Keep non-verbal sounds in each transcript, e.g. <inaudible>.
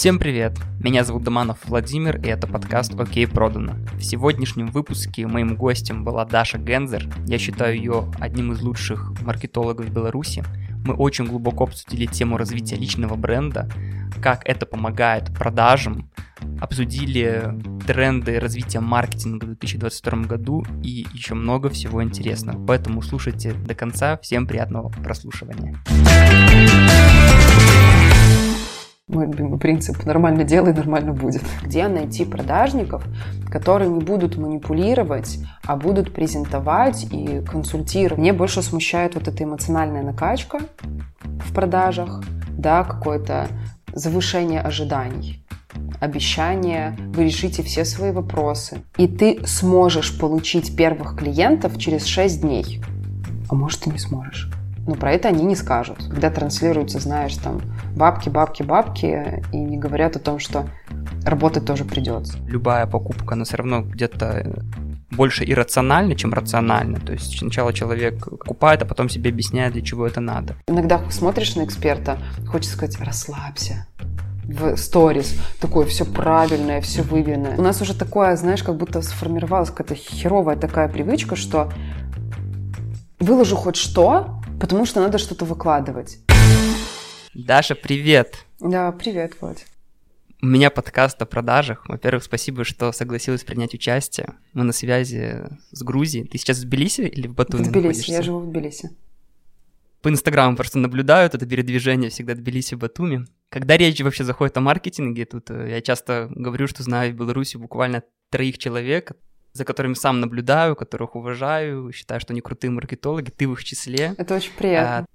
Всем привет! Меня зовут Доманов Владимир, и это подкаст «Окей, продано». В сегодняшнем выпуске моим гостем была Даша Гензер. Я считаю ее одним из лучших маркетологов Беларуси. Мы очень глубоко обсудили тему развития личного бренда, как это помогает продажам, обсудили тренды развития маркетинга в 2022 году и еще много всего интересного. Поэтому слушайте до конца. Всем приятного прослушивания. Мой любимый принцип «нормально делай, нормально будет». Где найти продажников, которые не будут манипулировать, а будут презентовать и консультировать. Мне больше смущает вот эта эмоциональная накачка в продажах, да, какое-то завышение ожиданий обещание, вы решите все свои вопросы. И ты сможешь получить первых клиентов через 6 дней. А может, и не сможешь. Но про это они не скажут. Когда транслируются, знаешь, там бабки, бабки, бабки, и не говорят о том, что работать тоже придется. Любая покупка, она все равно где-то больше иррациональна, чем рациональна. То есть сначала человек покупает, а потом себе объясняет, для чего это надо. Иногда смотришь на эксперта, хочется сказать, расслабься, в сторис. Такое все правильное, все выверенное. У нас уже такое, знаешь, как будто сформировалась какая-то херовая такая привычка, что выложу хоть что, потому что надо что-то выкладывать. Даша, привет! Да, привет, Володь. У меня подкаст о продажах. Во-первых, спасибо, что согласилась принять участие. Мы на связи с Грузией. Ты сейчас в Тбилиси или в Батуми В Тбилиси, находишься? я живу в Тбилиси. По Инстаграму просто наблюдаю это передвижение всегда Тбилиси, Батуми. Когда речь вообще заходит о маркетинге, тут э, я часто говорю, что знаю в Беларуси буквально троих человек, за которыми сам наблюдаю, которых уважаю, считаю, что они крутые маркетологи, ты в их числе. Это очень приятно. А,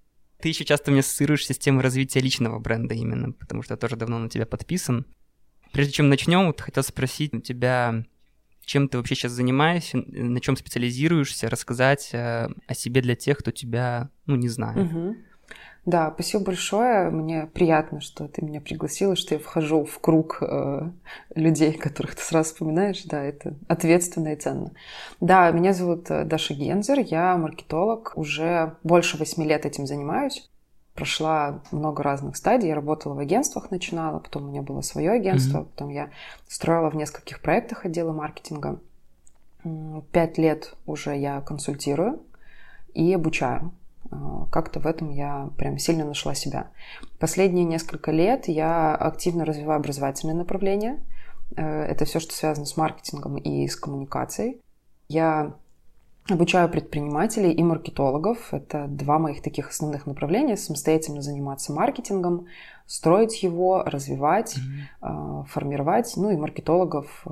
ты еще часто мне ассоциируешь с темой развития личного бренда именно, потому что я тоже давно на тебя подписан. Прежде чем начнем, вот хотел спросить у тебя, чем ты вообще сейчас занимаешься, на чем специализируешься, рассказать э, о себе для тех, кто тебя, ну, не знает. Мгм. Да, спасибо большое. Мне приятно, что ты меня пригласила, что я вхожу в круг э, людей, которых ты сразу вспоминаешь. Да, это ответственно и ценно. Да, меня зовут э, Даша Гензер, я маркетолог. Уже больше восьми лет этим занимаюсь. Прошла много разных стадий. Я работала в агентствах, начинала, потом у меня было свое агентство, Мгм. потом я строила в нескольких проектах отделы маркетинга. Пять лет уже я консультирую и обучаю. А, Как-то в этом я прям сильно нашла себя. Последние несколько лет я активно развиваю образовательное направление. Э, Это все, что связано с маркетингом и с коммуникацией. Я обучаю предпринимателей и маркетологов. Это два моих таких основных направления. Самостоятельно заниматься маркетингом, строить его, развивать, э, формировать. Ну и маркетологов э,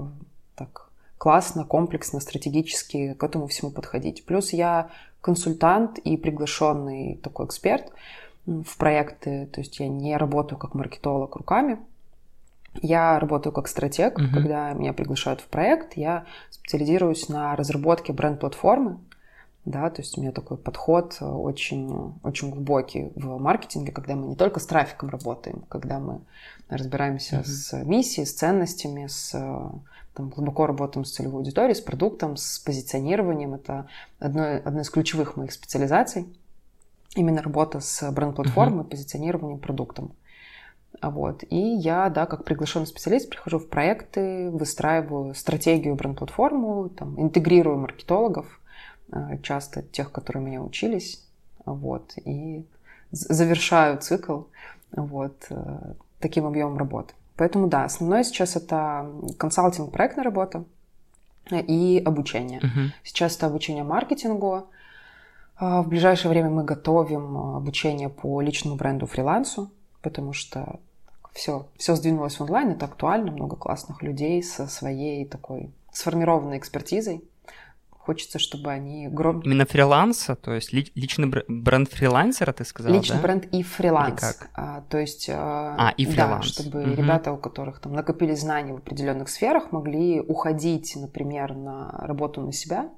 так классно, комплексно, стратегически к этому всему подходить. Плюс я консультант и приглашенный такой эксперт в проекты. То есть я не работаю как маркетолог руками. Я работаю как стратег. Мгм. Когда меня приглашают в проект, я специализируюсь на разработке бренд-платформы. Да, то есть у меня такой подход э, очень, очень глубокий в маркетинге, когда мы не только с трафиком работаем, когда мы разбираемся Мгм. с миссией, с ценностями, с э, там, глубоко работаем с целевой аудиторией, с продуктом, с позиционированием. Это одно, одна из ключевых моих специализаций. Именно работа с бренд-платформой, позиционированием, продуктом. А Вот. И я, да, как приглашенный специалист, прихожу в проекты, выстраиваю стратегию бренд-платформу, там, интегрирую маркетологов, э, часто тех, которые у меня учились, вот, и завершаю цикл вот, э, таким объемом работы. Поэтому да, основное сейчас это консалтинг, проектная работа э, и обучение. Мгм. Сейчас это обучение маркетингу. А, В ближайшее время мы готовим а, обучение по личному бренду фрилансу, потому что все, все сдвинулось в онлайн, это актуально, много классных людей со своей такой сформированной экспертизой. Хочется, чтобы они громко... Именно фриланса, то есть ли- личный бр- бренд фрилансера, ты сказала, Личный да? бренд и фриланс. Или как? А, то есть, а, А, и да, фриланс. чтобы Мгм. ребята, у которых там накопили знаний в определенных сферах, могли уходить, например, на работу на себя,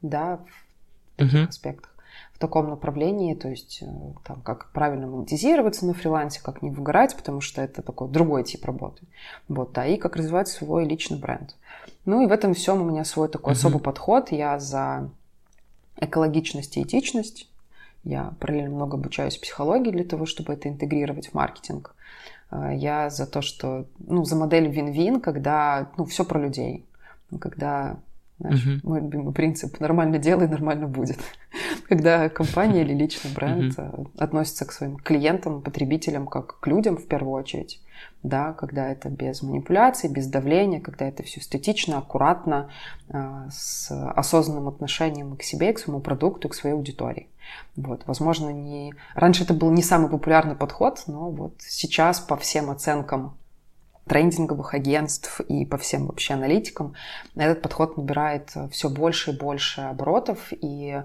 да, в таких Мгм. аспектах, в таком направлении, то есть э, там, как правильно монетизироваться на фрилансе, как не выгорать, потому что это такой другой тип работы. Вот, да, и как развивать свой личный бренд. Ну и в этом всем у меня свой такой Мгм. особый подход. Я за экологичность и этичность. Я параллельно много обучаюсь психологии для того, чтобы это интегрировать в маркетинг. Э, я за то, что, ну, за модель вин-вин, когда, ну, все про людей. Когда знаешь, uh-huh. мой любимый принцип нормально делай, нормально будет. <laughs> Когда компания или личный бренд uh-huh. относится к своим клиентам, потребителям как к людям в первую очередь, да, когда это без манипуляций, без давления, когда это все эстетично, аккуратно, э, с осознанным отношением к себе, к своему продукту, к своей аудитории. Вот, возможно, не... Раньше это был не самый популярный подход, но вот сейчас по всем оценкам трендинговых агентств и по всем вообще аналитикам, этот подход набирает все больше и больше оборотов, и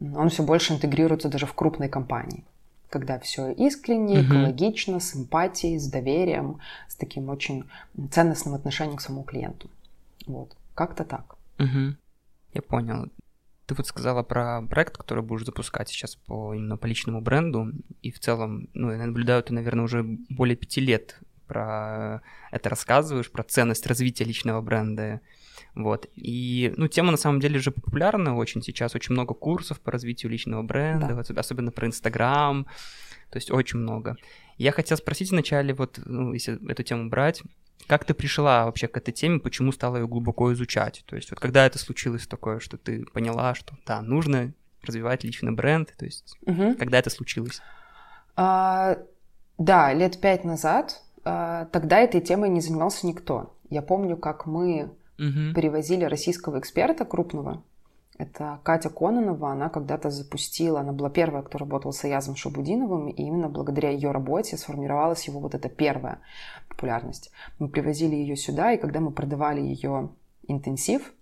он все больше интегрируется даже в крупные компании когда все искренне, угу. экологично, с эмпатией, с доверием, с таким очень ценностным отношением к самому клиенту. Вот, как-то так. Угу. Я понял. Ты вот сказала про проект, который будешь запускать сейчас по именно по личному бренду, и в целом, ну, я наблюдаю, ты, наверное, уже более пяти лет про это рассказываешь, про ценность развития личного бренда. Вот. И, ну, тема на самом деле же популярна очень сейчас. Очень много курсов по развитию личного бренда, да. вот, особенно про Инстаграм. То есть очень много. Я хотел спросить вначале, вот, ну, если эту тему брать, как ты пришла вообще к этой теме, почему стала ее глубоко изучать? То есть вот когда это случилось такое, что ты поняла, что да, нужно развивать личный бренд, то есть угу. когда это случилось? А, да, лет пять назад а, тогда этой темой не занимался никто. Я помню, как мы угу. перевозили российского эксперта крупного. Это Катя Кононова, она когда-то запустила, она была первая, кто работал с Аязом Шабудиновым, и именно благодаря ее работе сформировалась его вот эта первая популярность. Мы привозили ее сюда, и когда мы продавали ее интенсив,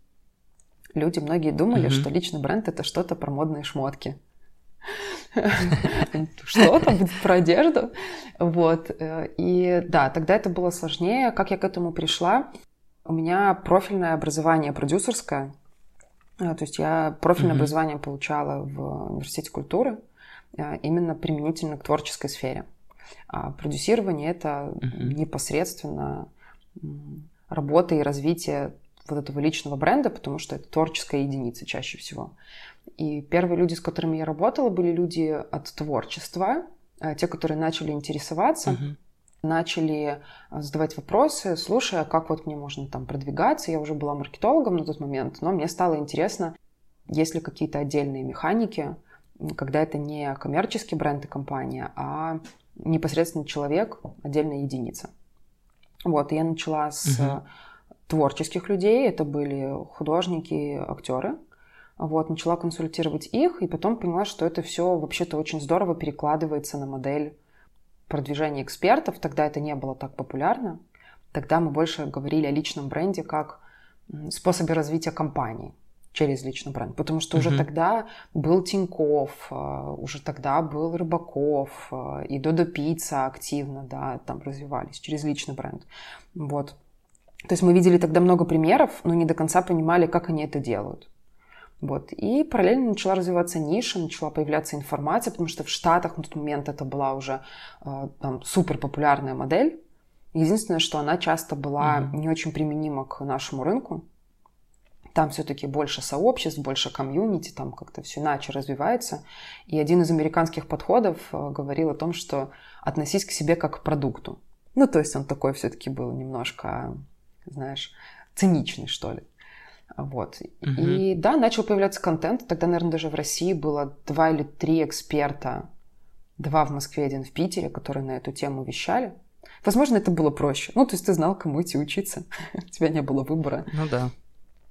люди многие думали, mm что личный бренд это что-то про модные шмотки. <laughs> Что там про одежду? Вот. И да, тогда это было сложнее. Как я к этому пришла? У меня профильное образование продюсерское. То есть я профильное образование получала в университете культуры именно применительно к творческой сфере. А продюсирование это непосредственно работа и развитие вот этого личного бренда, потому что это творческая единица чаще всего. И первые люди, с которыми я работала, были люди от творчества, а те, которые начали интересоваться, uh-huh. Начали а, задавать вопросы, слушая, как вот мне можно там продвигаться. Я уже была маркетологом на тот момент, но мне стало интересно, есть ли какие-то отдельные механики, когда это не коммерческий бренд и компания, а непосредственно человек, отдельная единица. Вот, я начала с uh-huh. творческих людей, это были художники, актеры, вот, начала консультировать их, и потом поняла, что это все вообще-то очень здорово перекладывается на модель продвижения экспертов. Тогда это не было так популярно. Тогда мы больше говорили о личном бренде как способе развития компании через личный бренд. Потому что уже тогда был Тиньков, а, уже тогда был Рыбаков, а, и Додо Пицца активно, да, там развивались через личный бренд. Вот. То есть мы видели тогда много примеров, но не до конца понимали, как они это делают. Вот. И параллельно начала развиваться ниша, начала появляться информация, потому что в Штатах на тот момент это была уже э, там, супер популярная модель. Единственное, что она часто была mm-hmm. не очень применима к нашему рынку. Там все-таки больше сообществ, больше комьюнити, там как-то все иначе развивается. И один из американских подходов э, говорил о том, что относись к себе как к продукту. Ну, то есть он такой все-таки был немножко, знаешь, циничный, что ли. Вот. Угу. И да, начал появляться контент. Тогда, наверное, даже в России было два или три эксперта. Два в Москве, один в Питере, которые на эту тему вещали. Возможно, это было проще. Ну, то есть ты знал, кому идти учиться. <laughs> У тебя не было выбора. Ну да.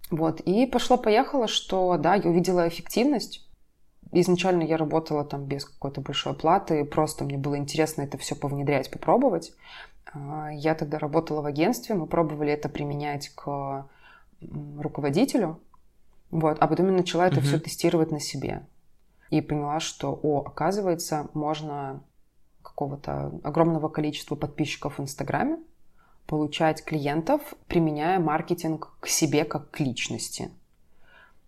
Вот. И пошло-поехало, что, да, я увидела эффективность. Изначально я работала там без какой-то большой оплаты, просто мне было интересно это все повнедрять, попробовать. А, я тогда работала в агентстве, мы пробовали это применять к руководителю, вот, а потом я начала это uh все тестировать на себе. И поняла, что, о, оказывается, можно какого-то огромного количества подписчиков в Инстаграме получать клиентов, применяя маркетинг к себе как к личности.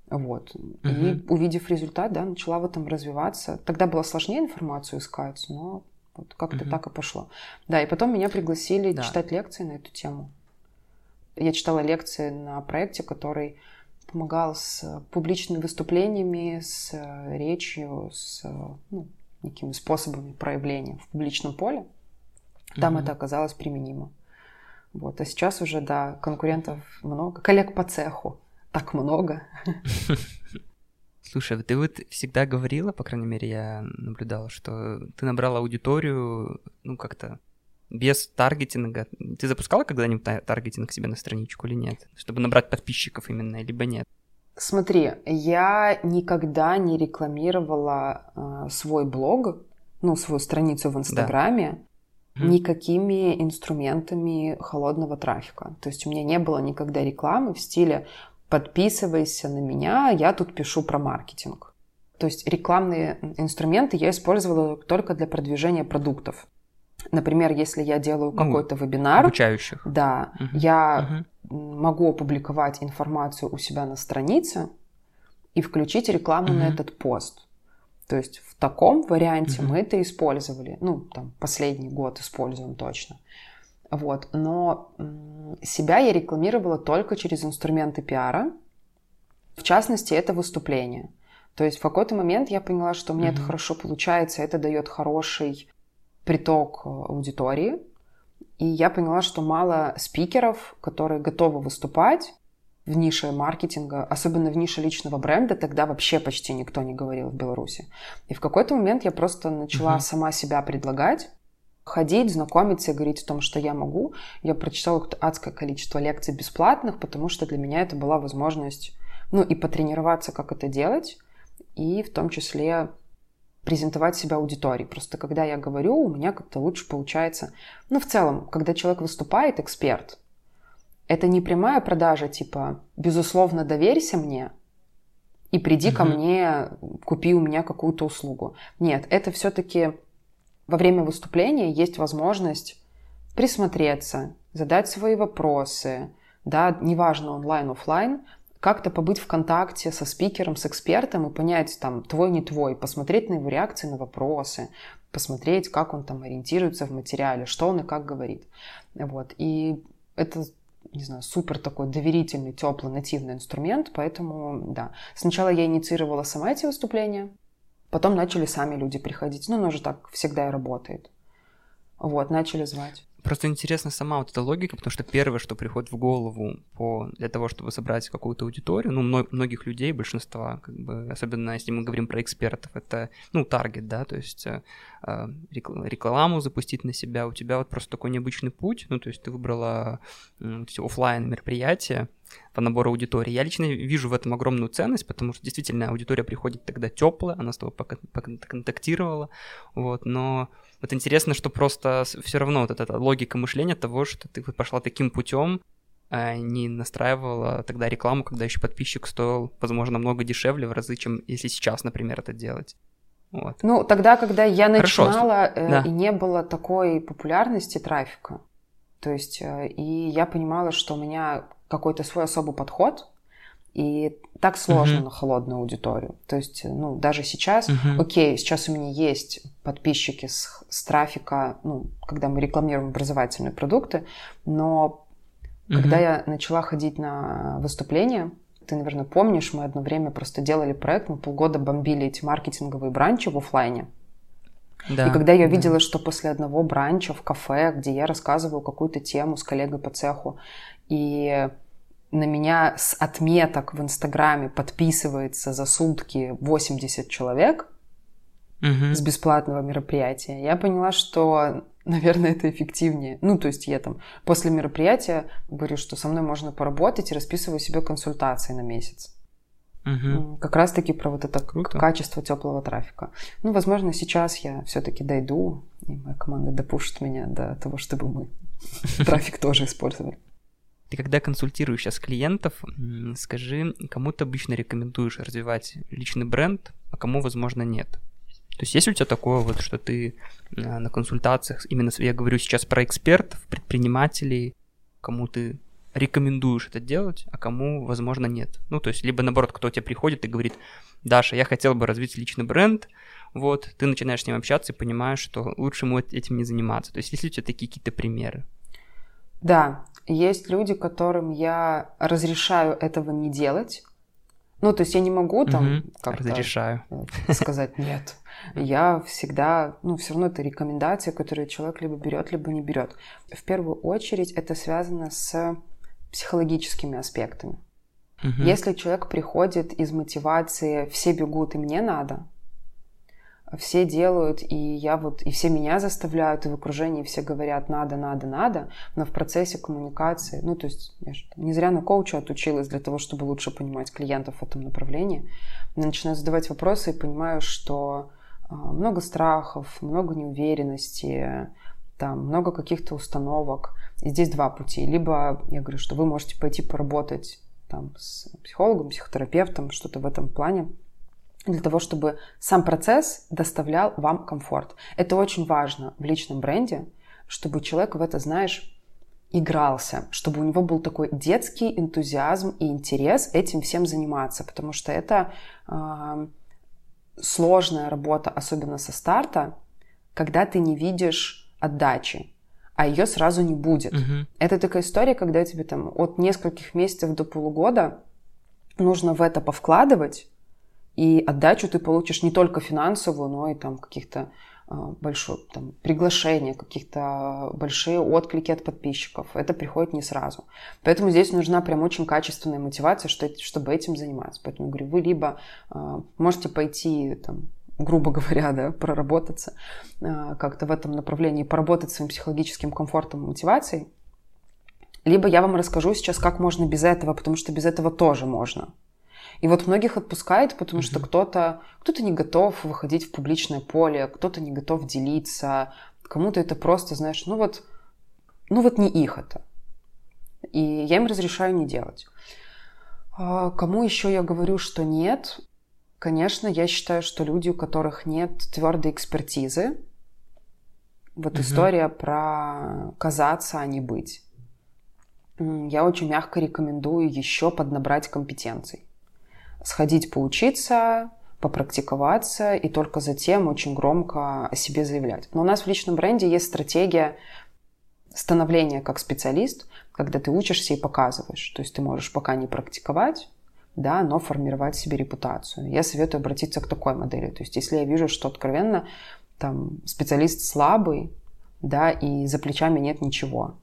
Вот. uh И увидев результат, да, начала в этом развиваться. Тогда было сложнее информацию искать, но вот как-то uh так и пошло. Да, и потом меня пригласили да. читать лекции на эту тему. Я читала лекции на проекте, который помогал с публичными выступлениями, с речью, с ну, некими способами проявления в публичном поле. Там Мгм. это оказалось применимо. Вот. А сейчас уже, да, конкурентов много. Коллег по цеху так много. Слушай, ты вот всегда говорила, по крайней мере, я наблюдала, что ты набрала аудиторию, ну, как-то без таргетинга. Ты запускала когда-нибудь та- таргетинг себе на страничку или нет? Чтобы набрать подписчиков именно, либо нет? Смотри, я никогда не рекламировала э, свой блог, ну, свою страницу в Инстаграме Мгм. никакими инструментами холодного трафика. То есть у меня не было никогда рекламы в стиле «подписывайся на меня, я тут пишу про маркетинг». То есть рекламные инструменты я использовала только для продвижения продуктов. Например, если я делаю Ну, какой-то вебинар, Обучающих. да, Мгм. я Мгм. могу опубликовать информацию у себя на странице и включить рекламу на Мгм. этот пост. То есть в таком варианте Мгм. мы это использовали. Ну, там, последний год используем точно. Вот. Но себя я рекламировала только через инструменты пиара. В частности, это выступление. То есть в какой-то момент я поняла, что мне это Мгм. хорошо получается, это дает хороший приток аудитории. И я поняла, что мало спикеров, которые готовы выступать в нише маркетинга, особенно в нише личного бренда, тогда вообще почти никто не говорил в Беларуси. И в какой-то момент я просто начала Мгм. сама себя предлагать, ходить, знакомиться и говорить о том, что я могу. Я прочитала адское количество лекций бесплатных, потому что для меня это была возможность, ну, и потренироваться, как это делать, и в том числе презентовать себя аудитории. Просто когда я говорю, у меня как-то лучше получается. Ну, в целом, когда человек выступает, эксперт, это не прямая продажа, типа, безусловно, доверься мне и приди ко Мгм. мне, купи у меня какую-то услугу. Нет, это все-таки во время выступления есть возможность присмотреться, задать свои вопросы, да, неважно онлайн, офлайн, как-то побыть в контакте со спикером, с экспертом и понять, там, твой, не твой, посмотреть на его реакции на вопросы, посмотреть, как он там ориентируется в материале, что он и как говорит. Вот. И это, не знаю, супер такой доверительный, теплый, нативный инструмент, поэтому, да. Сначала я инициировала сама эти выступления, потом начали сами люди приходить. Ну, оно же так всегда и работает. Вот, начали звать. Просто интересна сама вот эта логика, потому что первое, что приходит в голову по, для того, чтобы собрать какую-то аудиторию, ну, мно- многих людей, большинства, как бы, особенно если мы говорим про экспертов, это, ну, таргет, да, то есть э, э, рекл- рекламу запустить на себя, у тебя вот просто такой необычный путь, ну, то есть ты выбрала м, вот эти оффлайн мероприятия по набору аудитории. Я лично вижу в этом огромную ценность, потому что действительно аудитория приходит тогда теплая, она с тобой контактировала, вот, но вот интересно, что просто все равно вот эта логика мышления того, что ты пошла таким путем, а не настраивала тогда рекламу, когда еще подписчик стоил, возможно, намного дешевле в разы, чем если сейчас, например, это делать. Вот. Ну, тогда, когда я начинала, э, да. и не было такой популярности трафика, то есть, э, и я понимала, что у меня какой-то свой особый подход, и так сложно Мгм. на холодную аудиторию. То есть, ну, даже сейчас, Мгм. окей, сейчас у меня есть подписчики с, с трафика, ну, когда мы рекламируем образовательные продукты, но когда Мгм. я начала ходить на выступления, ты, наверное, помнишь, мы одно время просто делали проект, мы полгода бомбили эти маркетинговые бранчи в оффлайне. Да, и когда я да. видела, что после одного бранча в кафе, где я рассказываю какую-то тему с коллегой по цеху, и на меня с отметок в Инстаграме подписывается за сутки 80 человек Мгм. с бесплатного мероприятия, я поняла, что, наверное, это эффективнее. Ну, то есть я там после мероприятия говорю, что со мной можно поработать и расписываю себе консультации на месяц. М, Как раз-таки про вот это Круто. качество теплого трафика. Ну, возможно, сейчас я все-таки дойду, и моя команда допушит меня до того, чтобы мы <laughs> трафик тоже использовали. Ты когда консультируешь сейчас клиентов, скажи, кому ты обычно рекомендуешь развивать личный бренд, а кому, возможно, нет? То есть есть у тебя такое вот, что ты а, на консультациях, именно я говорю сейчас про экспертов, предпринимателей, кому ты рекомендуешь это делать, а кому, возможно, нет. Ну, то есть, либо наоборот, кто тебе приходит и говорит, Даша, я хотел бы развить личный бренд, вот, ты начинаешь с ним общаться и понимаешь, что лучше ему этим не заниматься. То есть, есть ли у тебя такие какие-то примеры? Да, есть люди, которым я разрешаю этого не делать, Ну, то есть я не могу там угу, как-то разрешаю <laughs> э, сказать нет. Я всегда, ну, все равно это рекомендации, которые человек либо берет, либо не берет. В первую очередь это связано с психологическими аспектами. Угу. Если человек приходит из мотивации «все бегут, и мне надо», все делают, и я вот, и все меня заставляют, и в окружении все говорят надо, надо, надо, но в процессе коммуникации, ну, то есть я же не зря на коуча отучилась для того, чтобы лучше понимать клиентов в этом направлении. Я начинаю задавать вопросы и понимаю, что а, много страхов, много неуверенности, там много каких-то установок. И здесь два пути. Либо я говорю, что вы можете пойти поработать там, с психологом, психотерапевтом, что-то в этом плане, для того, чтобы сам процесс доставлял вам комфорт. Это очень важно в личном бренде, чтобы человек в это, знаешь, игрался, чтобы у него был такой детский энтузиазм и интерес этим всем заниматься, потому что это э, сложная работа, особенно со старта, когда ты не видишь отдачи, а ее сразу не будет. Угу. Это такая история, когда тебе там от нескольких месяцев до полугода нужно в это повкладывать, и отдачу ты получишь не только финансовую, но и там каких-то а, большое там, приглашение, каких-то большие отклики от подписчиков. Это приходит не сразу. Поэтому здесь нужна прям очень качественная мотивация, что, чтобы этим заниматься. Поэтому говорю, вы либо э, можете пойти там, грубо <laughs> говоря, да, проработаться э, как-то в этом направлении, поработать своим психологическим комфортом и мотивацией, либо я вам расскажу сейчас, как можно без этого, потому что без этого тоже можно. И вот многих отпускает, потому mm-hmm. что кто-то кто не готов выходить в публичное поле, кто-то не готов делиться, кому-то это просто, знаешь, ну вот, ну вот не их это. И я им разрешаю не делать. А кому еще я говорю, что нет? Конечно, я считаю, что люди, у которых нет твердой экспертизы, вот угу. история про казаться, а не быть. Я очень мягко рекомендую еще поднабрать компетенций сходить поучиться, попрактиковаться и только затем очень громко о себе заявлять. Но у нас в личном бренде есть стратегия становления как специалист, когда ты учишься и показываешь. То есть ты можешь пока не практиковать, да, но формировать себе репутацию. Я советую обратиться к такой модели. То есть если я вижу, что откровенно там специалист слабый, да, и за плечами нет ничего,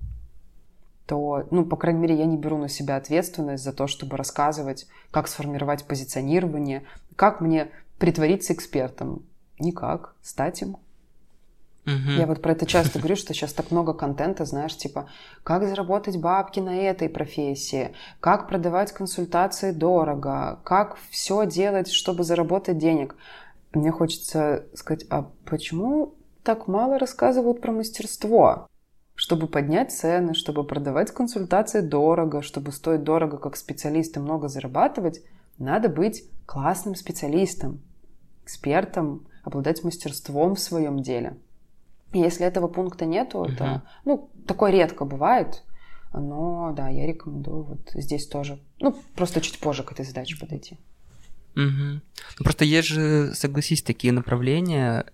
то, ну, по крайней мере, я не беру на себя ответственность за то, чтобы рассказывать, как сформировать позиционирование, как мне притвориться экспертом. Никак, стать им. Угу. Я вот про это часто говорю, что сейчас так много контента, знаешь, типа, как заработать бабки на этой профессии, как продавать консультации дорого, как все делать, чтобы заработать денег. Мне хочется сказать, а почему так мало рассказывают про мастерство? Чтобы поднять цены, чтобы продавать консультации дорого, чтобы стоить дорого как специалист и много зарабатывать, надо быть классным специалистом, экспертом, обладать мастерством в своем деле. И если этого пункта нету, угу. это, ну, такое редко бывает, но да, я рекомендую вот здесь тоже, ну, просто чуть позже к этой задаче подойти. Угу. Ну, просто есть же, согласись, такие направления,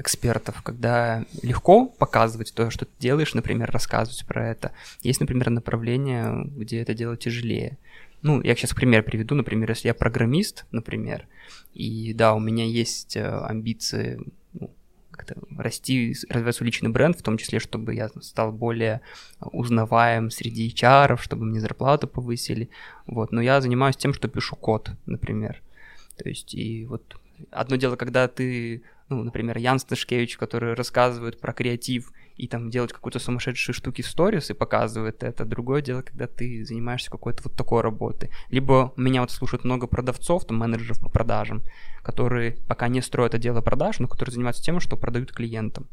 экспертов, когда легко показывать то, что ты делаешь, например, рассказывать про это. Есть, например, направление, где это делать тяжелее. Ну, я сейчас пример приведу, например, если я программист, например, и да, у меня есть э, амбиции ну, расти, развивать свой личный бренд, в том числе, чтобы я стал более узнаваем среди HR, чтобы мне зарплату повысили, вот, но я занимаюсь тем, что пишу код, например, то есть, и вот одно дело, когда ты ну, например, Ян Сташкевич, который рассказывает про креатив и там делать какую-то сумасшедшую штуки в сторис и показывает это. Другое дело, когда ты занимаешься какой-то вот такой работой. Либо меня вот слушают много продавцов, там, менеджеров по продажам, которые пока не строят отделы продаж, но которые занимаются тем, что продают клиентам.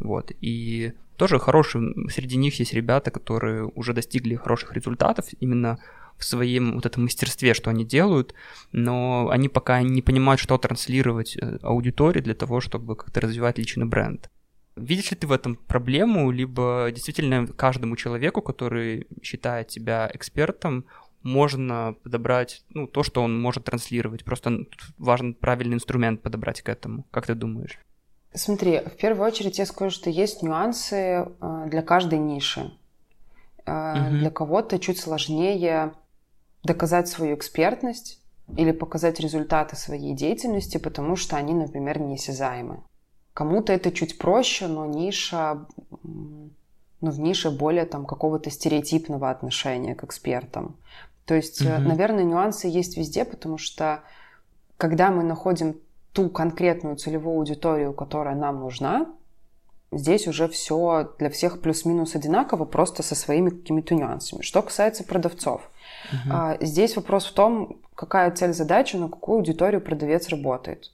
Вот. И тоже хорошие, среди них есть ребята, которые уже достигли хороших результатов именно в своем вот этом мастерстве, что они делают, но они пока не понимают, что транслировать э, аудитории для того, чтобы как-то развивать личный бренд. Видишь ли ты в этом проблему, либо действительно каждому человеку, который считает себя экспертом, можно подобрать ну, то, что он может транслировать. Просто важен правильный инструмент подобрать к этому. Как ты думаешь? Смотри, в первую очередь я скажу, что есть нюансы э, для каждой ниши. Угу. Для кого-то чуть сложнее доказать свою экспертность, или показать результаты своей деятельности, потому что они, например, неосязаемы. Кому-то это чуть проще, но ниша, ну, в нише более там какого-то стереотипного отношения к экспертам. То есть, mm-hmm. наверное, нюансы есть везде, потому что когда мы находим ту конкретную целевую аудиторию, которая нам нужна, здесь уже все для всех плюс-минус одинаково, просто со своими какими-то нюансами. Что касается продавцов, uh-huh. здесь вопрос в том, какая цель задачи, на какую аудиторию продавец работает.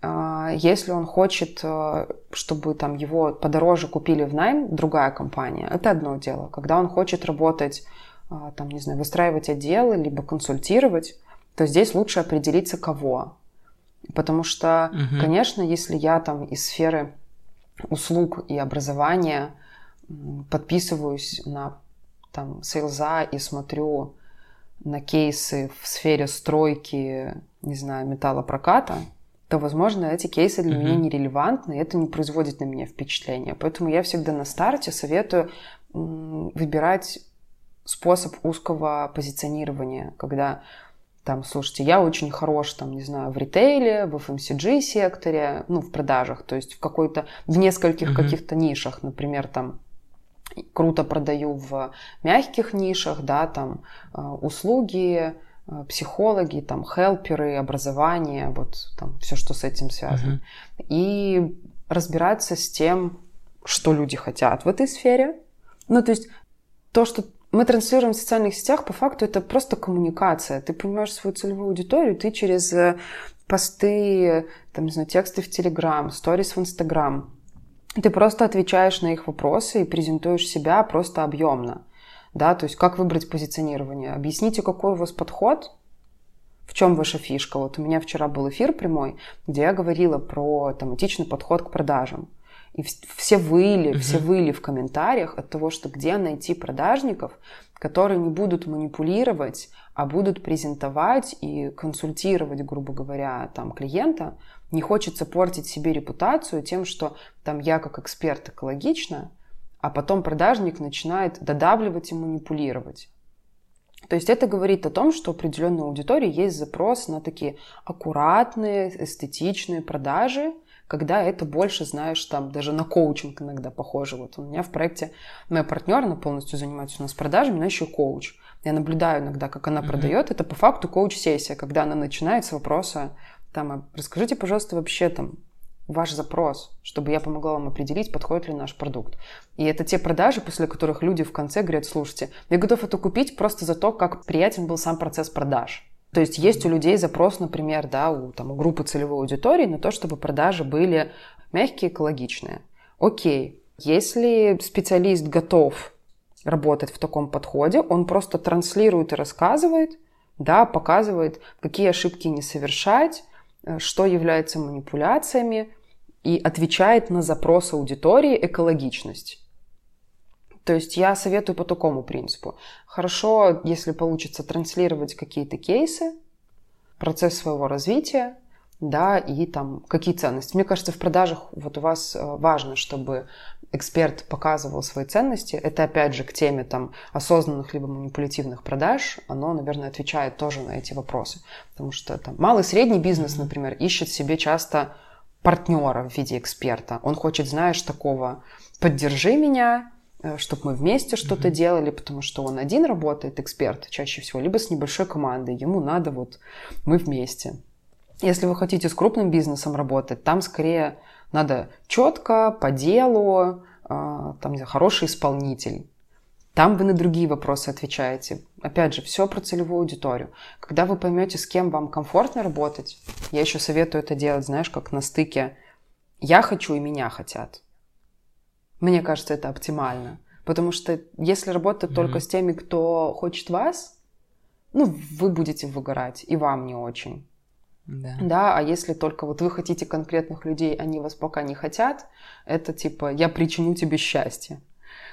А, если он хочет, э, чтобы там его подороже купили в найм другая компания, это одно дело. Когда он хочет работать, а, там, не знаю, выстраивать отделы, либо консультировать, то здесь лучше определиться кого. Потому что, угу. конечно, если я там из сферы услуг и образования подписываюсь на там сейлза и смотрю на кейсы в сфере стройки, не знаю, металлопроката, то, возможно, эти кейсы для mm-hmm. меня нерелевантны, и это не производит на меня впечатления. Поэтому я всегда на старте советую выбирать способ узкого позиционирования, когда там, слушайте, я очень хорош, там, не знаю, в ритейле, в FMCG секторе, ну, в продажах, то есть в какой-то, в нескольких mm-hmm. каких-то нишах, например, там, круто продаю в мягких нишах, да, там, э, услуги, э, психологи, там, хелперы, образование, вот, там, все, что с этим связано. Mm-hmm. И разбираться с тем, что люди хотят в этой сфере. Ну, то есть то, что мы транслируем в социальных сетях, по факту это просто коммуникация. Ты понимаешь свою целевую аудиторию, ты через э, посты, там, не знаю, тексты в Телеграм, сторис в Инстаграм, ты просто отвечаешь на их вопросы и презентуешь себя просто объемно. Да, то есть как выбрать позиционирование. Объясните, какой у вас подход, в чем ваша фишка. Вот у меня вчера был эфир прямой, где я говорила про там, этичный подход к продажам. И все выли, угу. все выли в комментариях от того, что где найти продажников, которые не будут манипулировать, а будут презентовать и консультировать, грубо говоря, там клиента. Не хочется портить себе репутацию тем, что там я как эксперт экологично, а потом продажник начинает додавливать и манипулировать. То есть это говорит о том, что у определенной аудитории есть запрос на такие аккуратные, эстетичные продажи, когда это больше, знаешь, там даже на коучинг иногда похоже. Вот у меня в проекте моя партнер, она полностью занимается у нас продажами, она еще коуч. Я наблюдаю иногда, как она mm-hmm. продает. Это по факту коуч-сессия, когда она начинает с вопроса, там, а расскажите, пожалуйста, вообще там ваш запрос, чтобы я помогла вам определить, подходит ли наш продукт. И это те продажи, после которых люди в конце говорят, слушайте, я готов это купить просто за то, как приятен был сам процесс продаж. То есть есть у людей запрос, например, да, у, там, у группы целевой аудитории на то, чтобы продажи были мягкие, экологичные. Окей, если специалист готов работать в таком подходе, он просто транслирует и рассказывает, да, показывает, какие ошибки не совершать, э, что является манипуляциями, и отвечает на запрос аудитории экологичность. То есть я советую по такому принципу. Хорошо, если получится транслировать какие-то кейсы, процесс своего развития, да, и там какие ценности. Мне кажется, в продажах вот у вас э, важно, чтобы эксперт показывал свои ценности. Это опять же к теме там осознанных либо манипулятивных продаж. Оно, наверное, отвечает тоже на эти вопросы. Потому что там малый средний бизнес, например, ищет себе часто партнера в виде эксперта. Он хочет, знаешь, такого «поддержи меня», чтобы мы вместе что-то mm-hmm. делали, потому что он один работает, эксперт чаще всего, либо с небольшой командой, ему надо вот мы вместе. Если вы хотите с крупным бизнесом работать, там скорее надо четко, по делу, э, там не хороший исполнитель. Там вы на другие вопросы отвечаете. Опять же, все про целевую аудиторию. Когда вы поймете, с кем вам комфортно работать, я еще советую это делать, знаешь, как на стыке «я хочу» и «меня хотят». Мне кажется, это оптимально. Потому что если работать mm-hmm. только с теми, кто хочет вас, ну, вы будете выгорать, и вам не очень. Да. да, а если только вот вы хотите конкретных людей, они вас пока не хотят, это типа я причиню тебе счастье,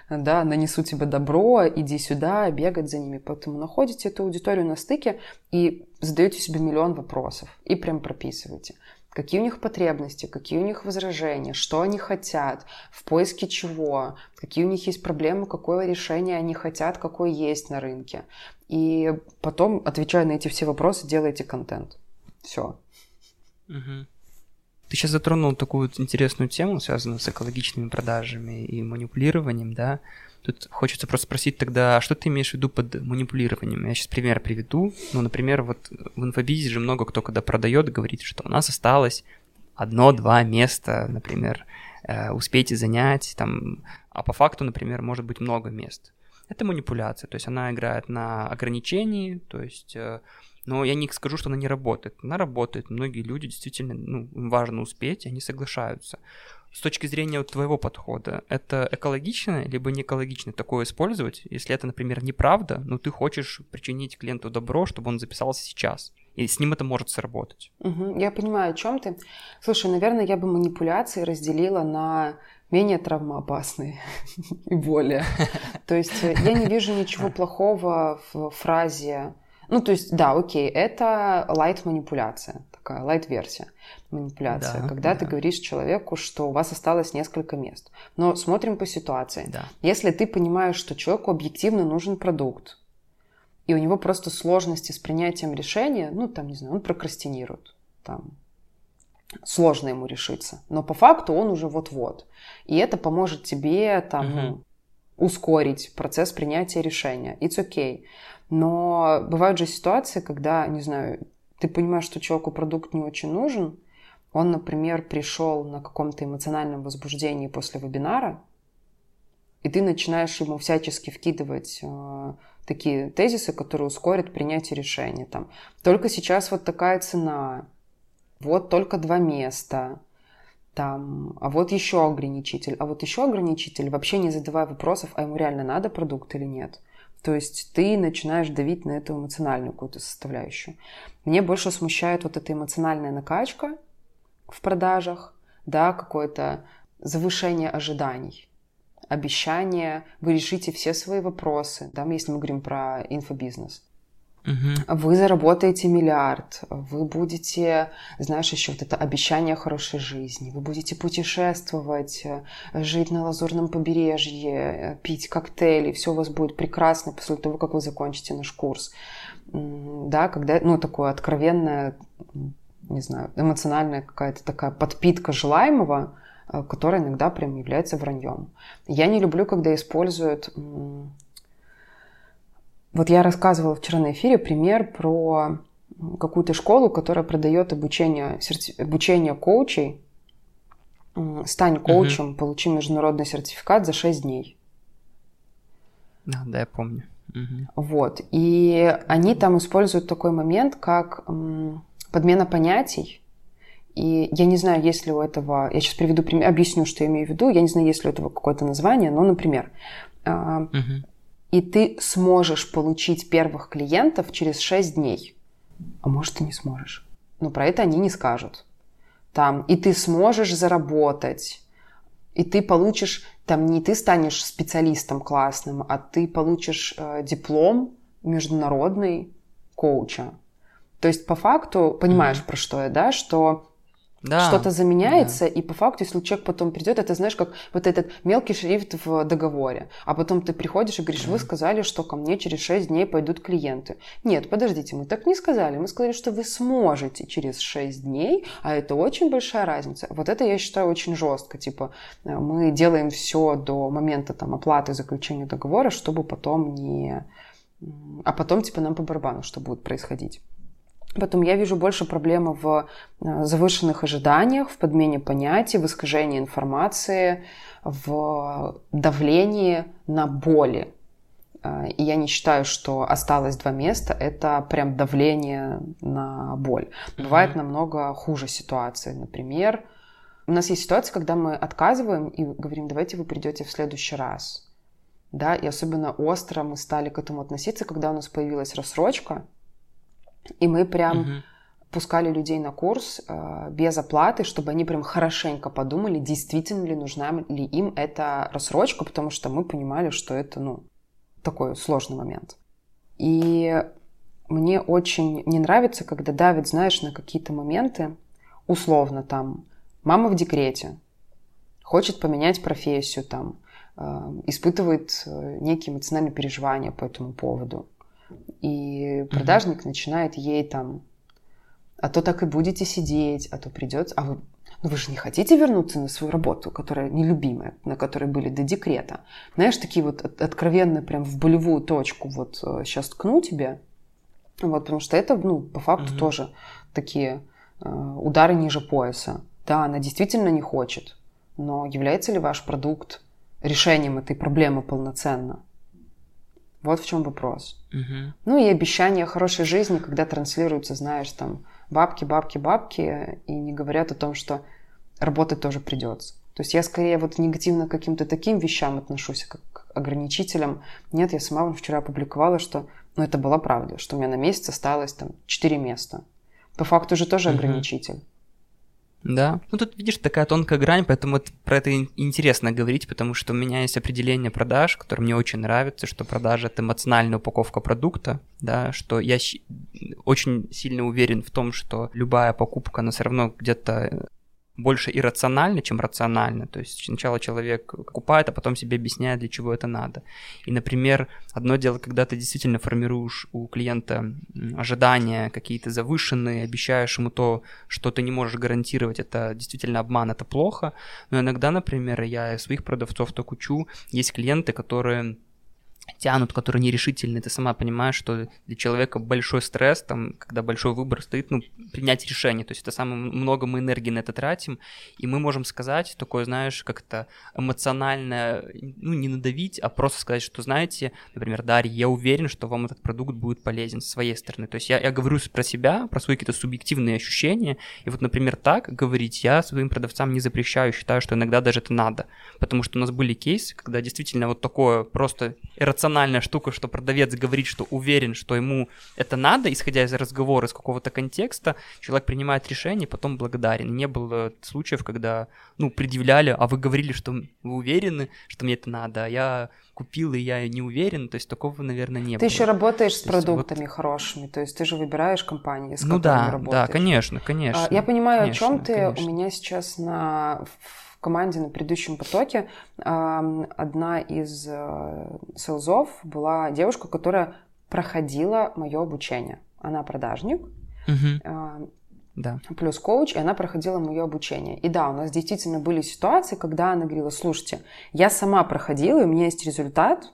да, нанесу тебе добро, иди сюда, бегать за ними. Поэтому находите эту аудиторию на стыке и задаете себе миллион вопросов и прям прописываете. Какие у них потребности, какие у них возражения, что они хотят, в поиске чего, какие у них есть проблемы, какое решение они хотят, какое есть на рынке. И потом, отвечая на эти все вопросы, делайте контент. Все. Угу. Ты сейчас затронул такую интересную тему, связанную с экологичными продажами и манипулированием, да. Тут хочется просто спросить тогда, а что ты имеешь в виду под манипулированием? Я сейчас пример приведу. Ну, например, вот в инфобизе же много кто, когда продает, говорит, что у нас осталось одно-два места, например, э, успейте занять, там, а по факту, например, может быть много мест. Это манипуляция, то есть она играет на ограничении, то есть э, но я не скажу, что она не работает. Она работает. Многие люди действительно, ну, им важно успеть, они соглашаются. С точки зрения вот твоего подхода, это экологично либо не экологично такое использовать, если это, например, неправда, но ты хочешь причинить клиенту добро, чтобы он записался сейчас, и с ним это может сработать. Угу, я понимаю, о чем ты. Слушай, наверное, я бы манипуляции разделила на менее травмоопасные <laughs> и более. То есть э, я не вижу ничего плохого в фразе ну, то есть, да, окей, это лайт-манипуляция, такая лайт-версия манипуляция, да, когда да. ты говоришь человеку, что у вас осталось несколько мест. Но смотрим по ситуации. Да. Если ты понимаешь, что человеку объективно нужен продукт, и у него просто сложности с принятием решения, ну, там, не знаю, он прокрастинирует, там, сложно ему решиться. Но по факту он уже вот-вот. И это поможет тебе, там, угу. ускорить процесс принятия решения. It's okay. Но бывают же ситуации, когда, не знаю, ты понимаешь, что человеку продукт не очень нужен, он, например, пришел на каком-то эмоциональном возбуждении после вебинара, и ты начинаешь ему всячески вкидывать э, такие тезисы, которые ускорят принятие решения. Там, только сейчас вот такая цена, вот только два места, там, а вот еще ограничитель, а вот еще ограничитель, вообще не задавая вопросов, а ему реально надо продукт или нет. То есть ты начинаешь давить на эту эмоциональную какую-то составляющую. Мне больше смущает вот эта эмоциональная накачка в продажах, да, какое-то завышение ожиданий, обещание, вы решите все свои вопросы, да, если мы говорим про инфобизнес. Вы заработаете миллиард, вы будете, знаешь, еще вот это обещание хорошей жизни, вы будете путешествовать, жить на лазурном побережье, пить коктейли, все у вас будет прекрасно после того, как вы закончите наш курс. Да, когда, ну, такое откровенное, не знаю, эмоциональная какая-то такая подпитка желаемого, э, которая иногда прям является враньем. Я не люблю, когда используют вот я рассказывала вчера на эфире пример про какую-то школу, которая продает обучение, серти... обучение коучей. Стань коучем, угу. получи международный сертификат за 6 дней. Да, да, я помню. Угу. Вот. И они там используют такой момент, как подмена понятий. И я не знаю, есть ли у этого... Я сейчас приведу пример, объясню, что я имею в виду. Я не знаю, есть ли у этого какое-то название, но, например, угу и ты сможешь получить первых клиентов через 6 дней. А может, ты не сможешь. Но про это они не скажут. Там, и ты сможешь заработать, и ты получишь, там не ты станешь специалистом классным, а ты получишь э, диплом международный коуча. То есть по факту, понимаешь, mm-hmm. про что я, да, что да, что-то заменяется, да. и по факту, если человек потом придет, это знаешь, как вот этот мелкий шрифт в договоре. А потом ты приходишь и говоришь, вы сказали, что ко мне через 6 дней пойдут клиенты. Нет, подождите, мы так не сказали. Мы сказали, что вы сможете через 6 дней, а это очень большая разница. Вот это я считаю очень жестко. Типа э, мы делаем все до момента там, оплаты заключения договора, чтобы потом не... А потом типа нам по барабану, что будет происходить. Потом я вижу больше проблемы в э, завышенных ожиданиях, в подмене понятий, в искажении информации, в давлении на боли. Э, и я не считаю, что осталось два места, это прям давление на боль. Бывает mm-hmm. намного хуже ситуации. Например, у нас есть ситуация, когда мы отказываем и говорим, давайте вы придете в следующий раз. Да, и особенно остро мы стали к этому относиться, когда у нас появилась рассрочка, и мы прям угу. пускали людей на курс э, без оплаты, чтобы они прям хорошенько подумали, действительно ли нужна ли им эта рассрочка, потому что мы понимали, что это, ну, такой сложный момент. И мне очень не нравится, когда давит, знаешь, на какие-то моменты условно там мама в декрете, хочет поменять профессию там, э, испытывает э, некие эмоциональные переживания по этому поводу. И продажник mm-hmm. начинает ей там, а то так и будете сидеть, а то придется, а вы, ну вы же не хотите вернуться на свою работу, которая нелюбимая, на которой были до декрета. Знаешь, такие вот откровенные прям в болевую точку, вот сейчас э, ткну тебе, вот, потому что это, ну, по факту mm-hmm. тоже такие э, удары ниже пояса. Да, она действительно не хочет, но является ли ваш продукт решением этой проблемы полноценно? Вот в чем вопрос. Угу. Ну и обещания хорошей жизни, когда транслируются, знаешь, там бабки, бабки, бабки, и не говорят о том, что работать тоже придется. То есть я скорее вот негативно к каким-то таким вещам отношусь, как к ограничителям. Нет, я сама вчера опубликовала, что ну, это была правда, что у меня на месяц осталось там 4 места. По факту же тоже угу. ограничитель. Да. Ну тут, видишь, такая тонкая грань, поэтому это, про это интересно говорить, потому что у меня есть определение продаж, которое мне очень нравится, что продажа — это эмоциональная упаковка продукта, да, что я очень сильно уверен в том, что любая покупка, она все равно где-то больше иррационально, чем рационально. То есть сначала человек покупает, а потом себе объясняет, для чего это надо. И, например, одно дело, когда ты действительно формируешь у клиента ожидания какие-то завышенные, обещаешь ему то, что ты не можешь гарантировать, это действительно обман, это плохо. Но иногда, например, я своих продавцов так учу, есть клиенты, которые тянут, которые нерешительны, ты сама понимаешь, что для человека большой стресс, там, когда большой выбор стоит, ну, принять решение, то есть это самое много мы энергии на это тратим, и мы можем сказать такое, знаешь, как-то эмоционально, ну, не надавить, а просто сказать, что, знаете, например, Дарья, я уверен, что вам этот продукт будет полезен с своей стороны, то есть я, я говорю про себя, про свои какие-то субъективные ощущения, и вот, например, так говорить я своим продавцам не запрещаю, считаю, что иногда даже это надо, потому что у нас были кейсы, когда действительно вот такое просто рациональная штука, что продавец говорит, что уверен, что ему это надо, исходя из разговора, из какого-то контекста, человек принимает решение, потом благодарен. Не было случаев, когда, ну, предъявляли, а вы говорили, что вы уверены, что мне это надо, а я купил, и я не уверен, то есть такого, наверное, не ты было. Ты еще работаешь с продуктами вот... хорошими, то есть ты же выбираешь компании, с ну, которыми да, работаешь. да, конечно, конечно. А, я понимаю, конечно, о чем ты. Конечно. У меня сейчас на команде на предыдущем потоке одна из э, селзов была девушка, которая проходила мое обучение. Она продажник, угу. да. плюс коуч, и она проходила мое обучение. И да, у нас действительно были ситуации, когда она говорила, слушайте, я сама проходила, и у меня есть результат,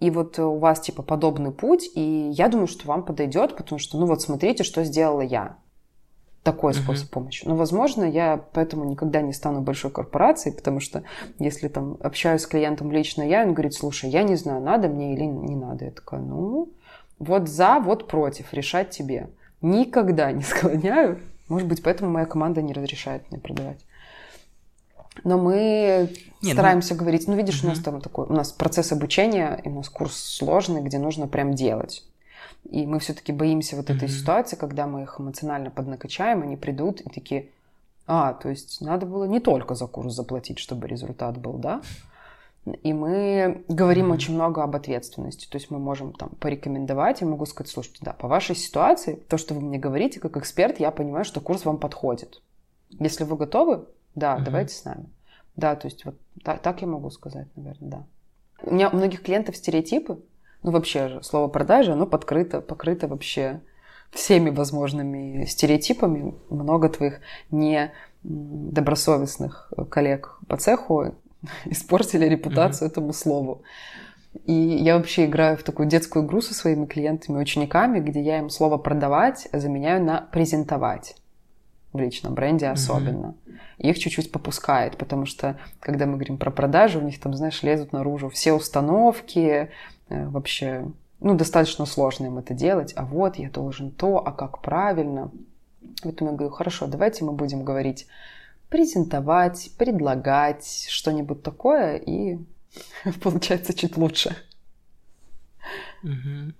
и вот у вас типа подобный путь, и я думаю, что вам подойдет, потому что, ну вот смотрите, что сделала я такой способ uh-huh. помощи. Но, возможно, я поэтому никогда не стану большой корпорацией, потому что если там общаюсь с клиентом лично я, он говорит, слушай, я не знаю, надо мне или не надо. Я такая, ну, вот за, вот против, решать тебе. Никогда не <laughs> склоняю. Может быть, поэтому моя команда не разрешает мне продавать. Но мы Нет, ну стараемся ну... говорить, ну видишь, угу. у нас там такой, у нас процесс обучения, и у нас курс сложный, где нужно прям делать. И мы все-таки боимся вот этой mm-hmm. ситуации, когда мы их эмоционально поднакачаем, они придут и такие, а, то есть надо было не только за курс заплатить, чтобы результат был, да? И мы говорим mm-hmm. очень много об ответственности. То есть мы можем там порекомендовать, я могу сказать, слушайте, да, по вашей ситуации, то, что вы мне говорите как эксперт, я понимаю, что курс вам подходит. Если вы готовы, да, mm-hmm. давайте с нами. Да, то есть вот так, так я могу сказать, наверное, да. У меня у многих клиентов стереотипы, ну вообще же слово продажа, оно подкрыто, покрыто вообще всеми возможными стереотипами. Много твоих не добросовестных коллег по цеху <laughs> испортили репутацию mm-hmm. этому слову. И я вообще играю в такую детскую игру со своими клиентами, учениками, где я им слово продавать заменяю на презентовать в личном бренде особенно. Mm-hmm. Их чуть-чуть попускает, потому что когда мы говорим про продажи, у них там, знаешь, лезут наружу все установки, Э, вообще, ну, достаточно сложно им это делать, а вот я должен то, а как правильно. Поэтому я говорю, хорошо, давайте мы будем говорить, презентовать, предлагать что-нибудь такое, и <laughs> получается чуть лучше. Угу.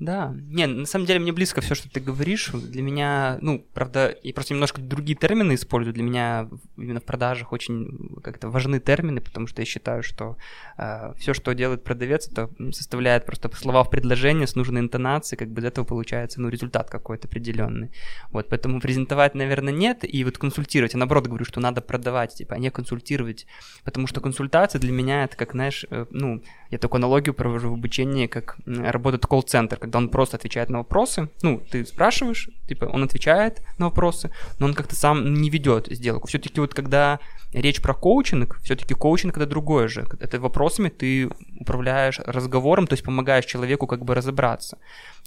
Да, не, на самом деле мне близко все, что ты говоришь. Для меня, ну, правда, я просто немножко другие термины использую. Для меня именно в продажах очень как-то важны термины, потому что я считаю, что э, все, что делает продавец, это составляет просто слова в предложении с нужной интонацией, как бы из этого получается, ну, результат какой-то определенный. Вот, поэтому презентовать, наверное, нет, и вот консультировать. Я наоборот говорю, что надо продавать, типа, а не консультировать, потому что консультация для меня это как, знаешь, э, ну, я такую аналогию провожу в обучении, как работает колл-центр, когда он просто отвечает на вопросы. Ну, ты спрашиваешь, типа, он отвечает на вопросы, но он как-то сам не ведет сделку. Все-таки вот когда речь про коучинг, все-таки коучинг это другое же. Это вопросами ты управляешь разговором, то есть помогаешь человеку как бы разобраться.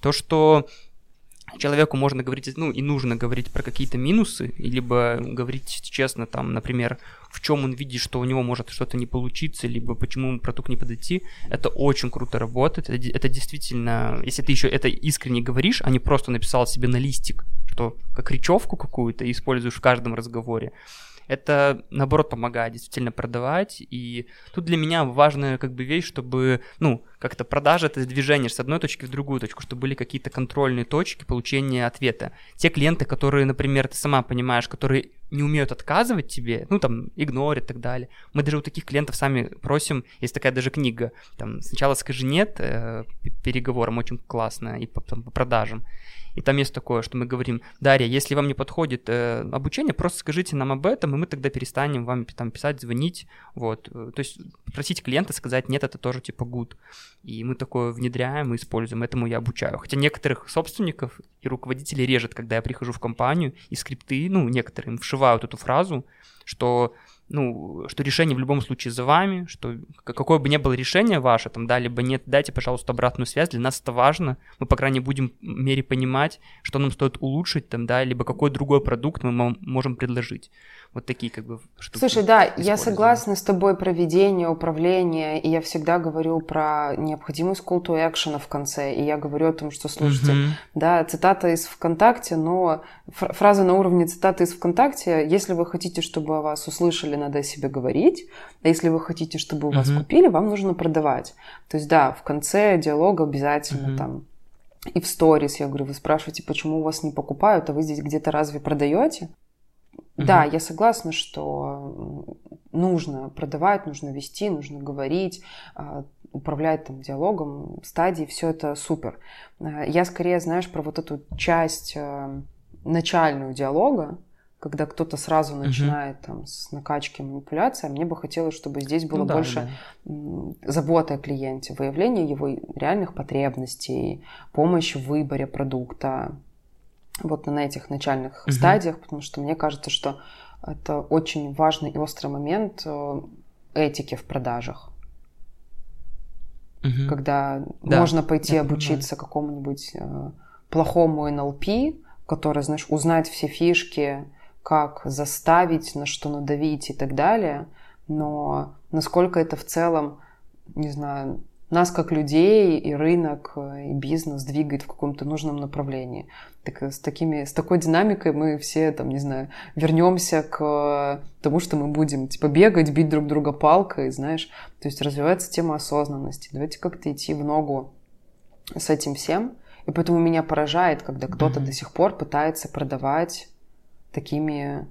То, что человеку можно говорить, ну и нужно говорить про какие-то минусы, либо говорить честно, там, например, в чем он видит, что у него может что-то не получиться, либо почему ему продукт не подойти, это очень круто работает. Это, это действительно, если ты еще это искренне говоришь, а не просто написал себе на листик, что как речевку какую-то используешь в каждом разговоре, это, наоборот, помогает действительно продавать. И тут для меня важная как бы вещь, чтобы, ну, как-то продажа — это движение с одной точки в другую точку, чтобы были какие-то контрольные точки получения ответа. Те клиенты, которые, например, ты сама понимаешь, которые не умеют отказывать тебе, ну, там, игнорят и так далее. Мы даже у таких клиентов сами просим, есть такая даже книга, там, сначала скажи «нет» э, переговорам, очень классно, и по, там, по продажам. И там есть такое, что мы говорим, Дарья, если вам не подходит э, обучение, просто скажите нам об этом, и мы тогда перестанем вам там писать, звонить, вот. То есть просить клиента сказать, нет, это тоже типа good. И мы такое внедряем и используем, этому я обучаю. Хотя некоторых собственников и руководителей режет, когда я прихожу в компанию, и скрипты, ну, некоторым вшивают эту фразу, что ну, что решение в любом случае за вами, что какое бы ни было решение ваше, там, да, либо нет, дайте, пожалуйста, обратную связь, для нас это важно, мы, по крайней мере, будем мере понимать, что нам стоит улучшить, там, да, либо какой другой продукт мы можем предложить. Вот такие как бы штуки. Слушай, да, я согласна с тобой про ведение, управление, и я всегда говорю про необходимость call to action в конце, и я говорю о том, что, слушайте, uh-huh. да, цитата из ВКонтакте, но фраза на уровне цитаты из ВКонтакте, если вы хотите, чтобы вас услышали, надо о себе говорить, а если вы хотите, чтобы у вас uh-huh. купили, вам нужно продавать. То есть, да, в конце диалога обязательно uh-huh. там и в сторис я говорю, вы спрашиваете, почему у вас не покупают, а вы здесь где-то разве продаете? Угу. Да, я согласна, что нужно продавать, нужно вести, нужно говорить, а, управлять там диалогом, стадии, все это супер. А, я скорее, знаешь, про вот эту часть а, начальную диалога, когда кто-то сразу начинает угу. там с накачки манипуляции, мне бы хотелось, чтобы здесь было ну, да, больше да. заботы о клиенте, выявление его реальных потребностей, помощь в выборе продукта, вот на этих начальных угу. стадиях, потому что мне кажется, что это очень важный и острый момент э, этики в продажах. Угу. Когда да, можно пойти обучиться какому-нибудь э, плохому НЛП, который, знаешь, узнать все фишки, как заставить, на что надавить и так далее, но насколько это в целом, не знаю, нас как людей и рынок, э, и бизнес двигает в каком-то нужном направлении. Так, с, такими, с такой динамикой мы все, там, не знаю, вернемся к тому, что мы будем, типа, бегать, бить друг друга палкой, знаешь. То есть развивается тема осознанности. Давайте как-то идти в ногу с этим всем. И поэтому меня поражает, когда кто-то mm-hmm. до сих пор пытается продавать такими,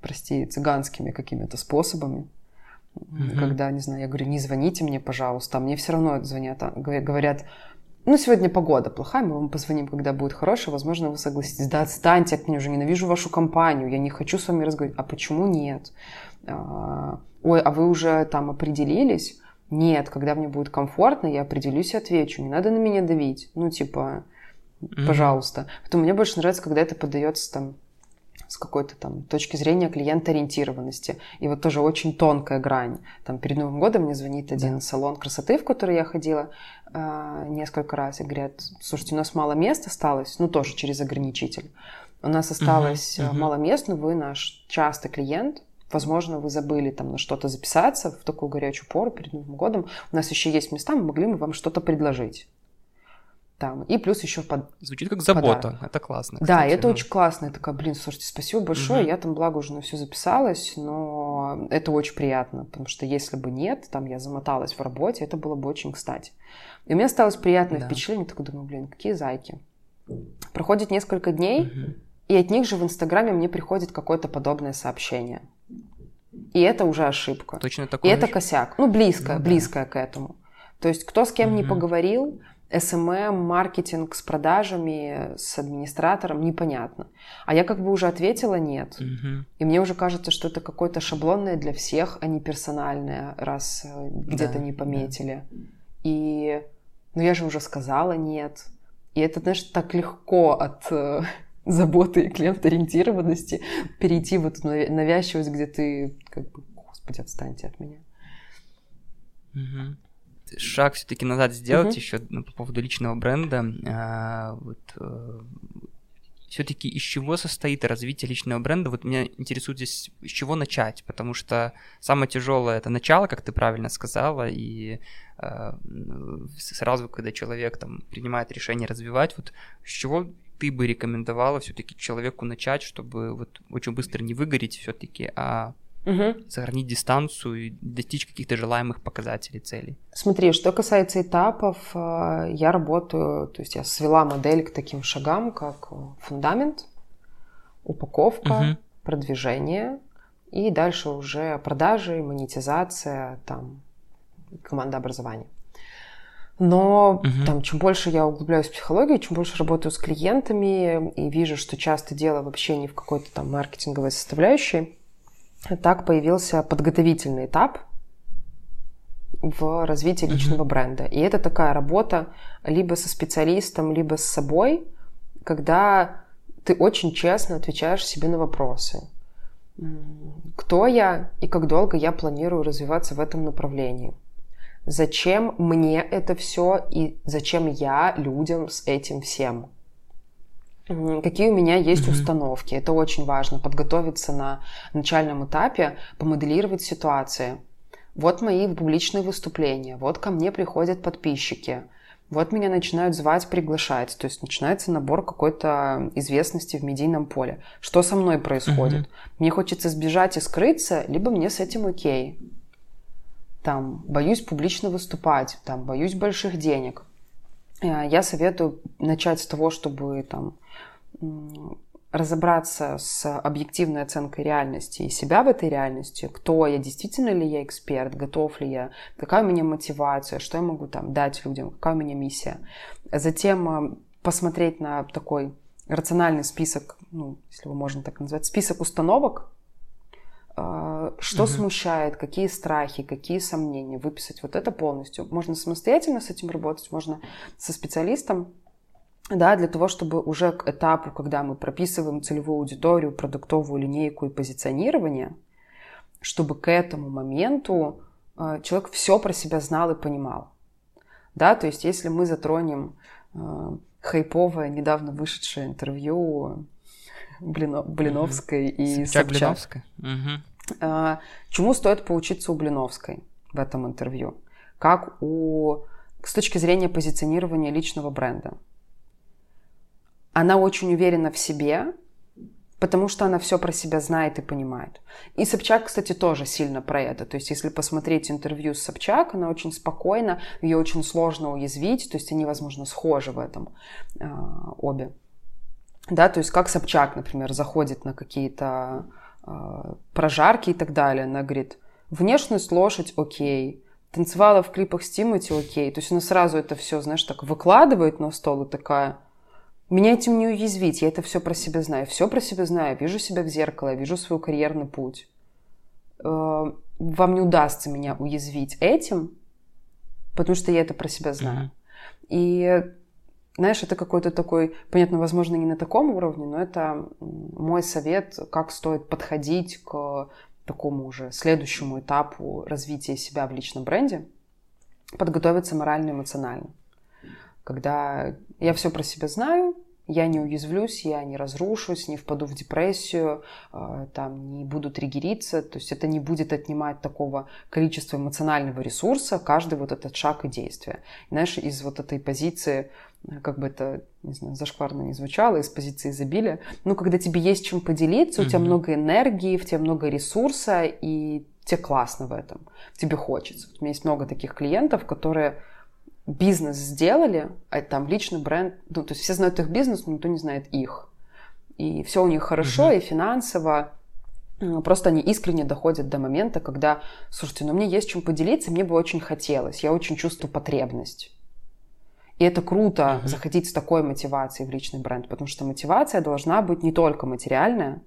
прости, цыганскими какими-то способами. Mm-hmm. Когда, не знаю, я говорю, не звоните мне, пожалуйста, а мне все равно звонят, а, говорят, ну, сегодня погода плохая, мы вам позвоним, когда будет хорошая, возможно, вы согласитесь. Да, отстаньте от меня уже, ненавижу вашу компанию, я не хочу с вами разговаривать. А почему нет? А, ой, а вы уже там определились? Нет, когда мне будет комфортно, я определюсь и отвечу. Не надо на меня давить. Ну, типа, mm-hmm. пожалуйста. Потом мне больше нравится, когда это подается там с какой-то там точки зрения клиентоориентированности. И вот тоже очень тонкая грань. Там перед Новым годом мне звонит один да. салон красоты, в который я ходила э, несколько раз, и говорят, слушайте, у нас мало мест осталось, ну тоже через ограничитель. У нас осталось uh-huh, uh-huh. мало мест, но вы наш частый клиент, Возможно, вы забыли там на что-то записаться в такую горячую пору перед Новым годом. У нас еще есть места, мы могли бы вам что-то предложить. Там. И плюс еще под... Звучит как забота, подарок. это классно. Кстати. Да, это ну. очень классно. Я такая, блин, слушайте, спасибо большое. Угу. Я там, благо, уже на все записалась, но это очень приятно, потому что если бы нет, там я замоталась в работе, это было бы очень кстати. И у меня осталось приятное да. впечатление, такой думаю, блин, какие зайки. Проходит несколько дней, угу. и от них же в Инстаграме мне приходит какое-то подобное сообщение. И это уже ошибка. Точно такое. И это косяк. Ну, близко, ну, близкое да. к этому. То есть кто с кем угу. не поговорил, SMM, маркетинг с продажами, с администратором, непонятно. А я как бы уже ответила нет. Угу. И мне уже кажется, что это какое-то шаблонное для всех, а не персональное, раз э, где-то да, не пометили. Да. И ну я же уже сказала нет. И это, знаешь, так легко от э, <laughs> заботы и клиент-ориентированности перейти в эту навязчивость, где ты как бы, господи, отстаньте от меня. Угу шаг все-таки назад сделать uh-huh. еще ну, по поводу личного бренда. А, вот, а, э, все-таки из чего состоит развитие личного бренда? Вот меня интересует здесь, с чего начать, потому что самое тяжелое это начало, как ты правильно сказала, и э, сразу, когда человек там принимает решение развивать, вот с чего ты бы рекомендовала все-таки человеку начать, чтобы вот очень быстро не выгореть все-таки, а угу. сохранить дистанцию и достичь каких-то желаемых показателей, целей. Смотри, что касается этапов, э, я работаю, то есть я свела модель к таким шагам, как фундамент, упаковка, угу. продвижение и дальше уже продажи, монетизация, там, команда образования. Но угу. там, чем больше я углубляюсь в психологию, чем больше работаю с клиентами и вижу, что часто дело вообще не в какой-то там маркетинговой составляющей, так появился подготовительный этап в развитии личного бренда. И это такая работа либо со специалистом, либо с собой, когда ты очень честно отвечаешь себе на вопросы. Кто я и как долго я планирую развиваться в этом направлении? Зачем мне это все и зачем я людям с этим всем? Какие у меня есть mm-hmm. установки? Это очень важно. Подготовиться на начальном этапе, помоделировать ситуации. Вот мои публичные выступления, вот ко мне приходят подписчики, вот меня начинают звать, приглашать. То есть начинается набор какой-то известности в медийном поле. Что со мной происходит? Mm-hmm. Мне хочется сбежать и скрыться, либо мне с этим окей. Там, боюсь публично выступать, там, боюсь больших денег. Э, я советую начать с того, чтобы там разобраться с объективной оценкой реальности и себя в этой реальности, кто я, действительно ли я эксперт, готов ли я, какая у меня мотивация, что я могу там дать людям, какая у меня миссия. Затем э, посмотреть на такой рациональный список, ну, если его можно так назвать, список установок, э, что угу. смущает, какие страхи, какие сомнения, выписать вот это полностью. Можно самостоятельно с этим работать, можно со специалистом, да, для того, чтобы уже к этапу, когда мы прописываем целевую аудиторию, продуктовую линейку и позиционирование, чтобы к этому моменту э, человек все про себя знал и понимал. Да, то есть если мы затронем э, хайповое, недавно вышедшее интервью Блино, Блиновской mm-hmm. и Собчак. Блиновская. Э, чему стоит поучиться у Блиновской в этом интервью? Как у с точки зрения позиционирования личного бренда она очень уверена в себе, потому что она все про себя знает и понимает. И Собчак, кстати, тоже сильно про это. То есть, если посмотреть интервью с Собчак, она очень спокойна, ее очень сложно уязвить, то есть они, возможно, схожи в этом э, обе. Да, то есть как Собчак, например, заходит на какие-то э, прожарки и так далее, она говорит, внешность лошадь окей, танцевала в клипах с Тимати окей. То есть она сразу это все, знаешь, так выкладывает на стол и такая, меня этим не уязвить, я это все про себя знаю. Все про себя знаю, вижу себя в зеркало, вижу свой карьерный путь. Э, вам не удастся меня уязвить этим, потому что я это про себя знаю. Mm-hmm. И знаешь, это какой-то такой, понятно, возможно, не на таком уровне, но это мой совет, как стоит подходить к такому уже следующему этапу развития себя в личном бренде, подготовиться морально и эмоционально когда я все про себя знаю, Я не уязвлюсь, я не разрушусь, не впаду в депрессию, э, там, не буду триггериться. То есть это не будет отнимать такого количества эмоционального ресурса, каждый вот этот шаг и действие. знаешь, из вот этой позиции как бы это, не знаю, зашкварно не звучало, из позиции изобилия. Ну, когда тебе есть чем поделиться, у тебя много энергии, в тебе много ресурса, и тебе классно в этом, тебе хочется. У меня есть много таких клиентов, которые бизнес сделали, а там личный бренд, ну, то есть все знают их бизнес, но никто не знает их. И все у них хорошо, mm и финансово, Просто они искренне доходят до момента, когда, слушайте, ну мне есть чем поделиться, мне бы очень хотелось, я очень чувствую потребность. И это круто mm-hmm. заходить с такой мотивацией в личный бренд, потому что мотивация должна быть не только материальная,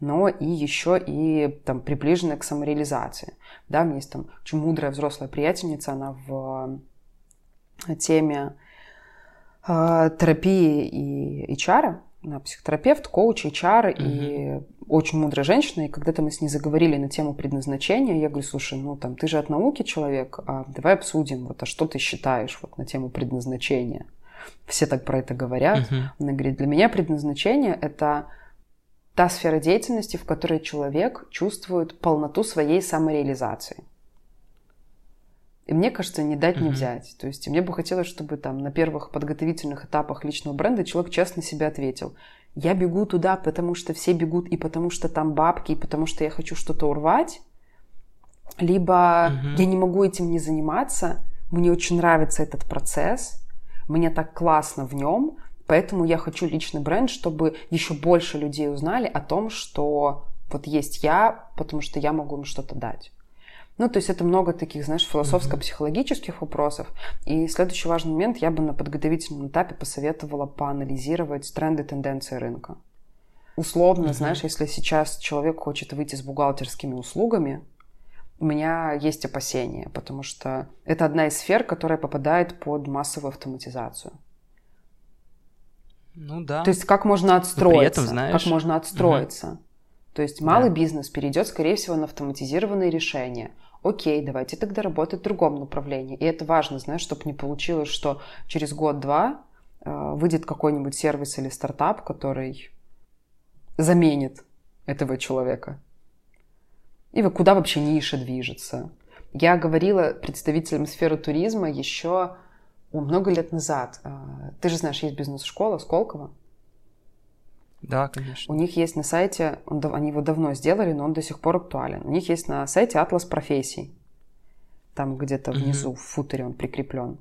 но и еще и там приближенная к самореализации. Да, у меня есть там очень мудрая взрослая приятельница, она в э, теме э, терапии и HR, она психотерапевт, коуч, HR, mm-hmm. и очень мудрая женщина, и когда-то мы с ней заговорили на тему предназначения, я говорю, слушай, ну там, ты же от науки человек, а давай обсудим, вот, а что ты считаешь вот на тему предназначения? Все так про это говорят. Uh-huh. Она говорит, для меня предназначение – это та сфера деятельности, в которой человек чувствует полноту своей самореализации. И мне кажется, не дать, не взять. То есть мне бы хотелось, чтобы там на первых подготовительных этапах личного бренда человек честно себе ответил – я бегу туда, потому что все бегут, и потому что там бабки, и потому что я хочу что-то урвать, либо угу. я не могу этим не заниматься, мне очень нравится этот процесс, мне так классно в нем, поэтому я хочу личный бренд, чтобы еще больше людей узнали о том, что вот есть я, потому что я могу им что-то дать. Ну, то есть это много таких, знаешь, философско-психологических вопросов. И следующий важный момент, я бы на подготовительном этапе посоветовала поанализировать тренды, тенденции рынка. Условно, mm-hmm. знаешь, если сейчас человек хочет выйти с бухгалтерскими услугами, у меня есть опасения, потому что это одна из сфер, которая попадает под массовую автоматизацию. Ну да. То есть как можно отстроиться? при этом, знаешь... Как можно отстроиться? Угу. То есть малый да. бизнес перейдет, скорее всего, на автоматизированные решения окей, давайте тогда работать в другом направлении. И это важно, знаешь, чтобы не получилось, что через год-два э, выйдет какой-нибудь сервис или стартап, который заменит этого человека. И куда вообще ниша движется. Я говорила представителям сферы туризма еще много лет назад. Э, ты же знаешь, есть бизнес-школа Сколково. Да, конечно. У них есть на сайте, он, они его давно сделали, но он до сих пор актуален. У них есть на сайте атлас профессий. Там где-то внизу, mm-hmm. в футере он прикреплен.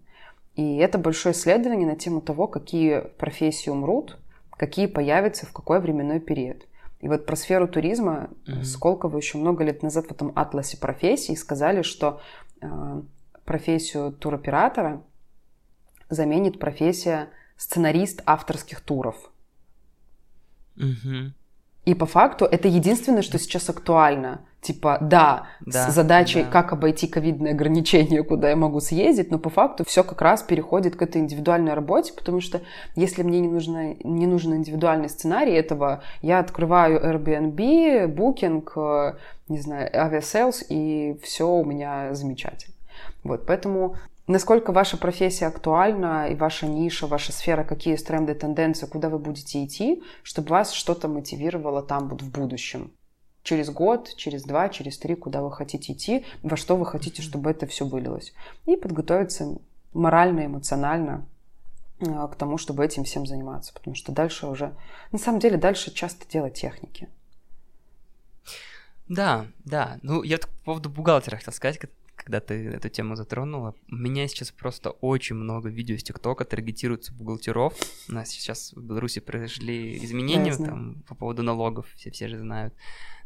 И это большое исследование на тему того, какие профессии умрут, какие появятся в какой временной период. И вот про сферу туризма mm-hmm. Сколково еще много лет назад в этом атласе профессий сказали, что э, профессию туроператора заменит профессия сценарист авторских туров. Угу. И по факту это единственное, что сейчас актуально. Типа, да, да с задачей, да. как обойти ковидные ограничения, <laughs> куда я могу съездить, но по факту все как раз переходит к этой индивидуальной работе, потому что если мне не, нужно, не нужен индивидуальный сценарий этого, я открываю Airbnb, Booking, э, не знаю, Aviasales, и все у меня замечательно. Вот, поэтому насколько ваша профессия актуальна и ваша ниша, ваша сфера, какие есть тренды, тенденции, куда вы будете идти, чтобы вас что-то мотивировало там вот в будущем. Через год, через два, через три, куда вы хотите идти, во что вы хотите, чтобы это все вылилось. И подготовиться морально, эмоционально э, к тому, чтобы этим всем заниматься. Потому что дальше уже... На самом деле дальше часто дело техники. Да, да. Ну, я по поводу бухгалтера хотел сказать, когда ты эту тему затронула. У меня сейчас просто очень много видео из ТикТока таргетируются бухгалтеров. У нас сейчас в Беларуси произошли изменения да, там, по поводу налогов, все, все же знают.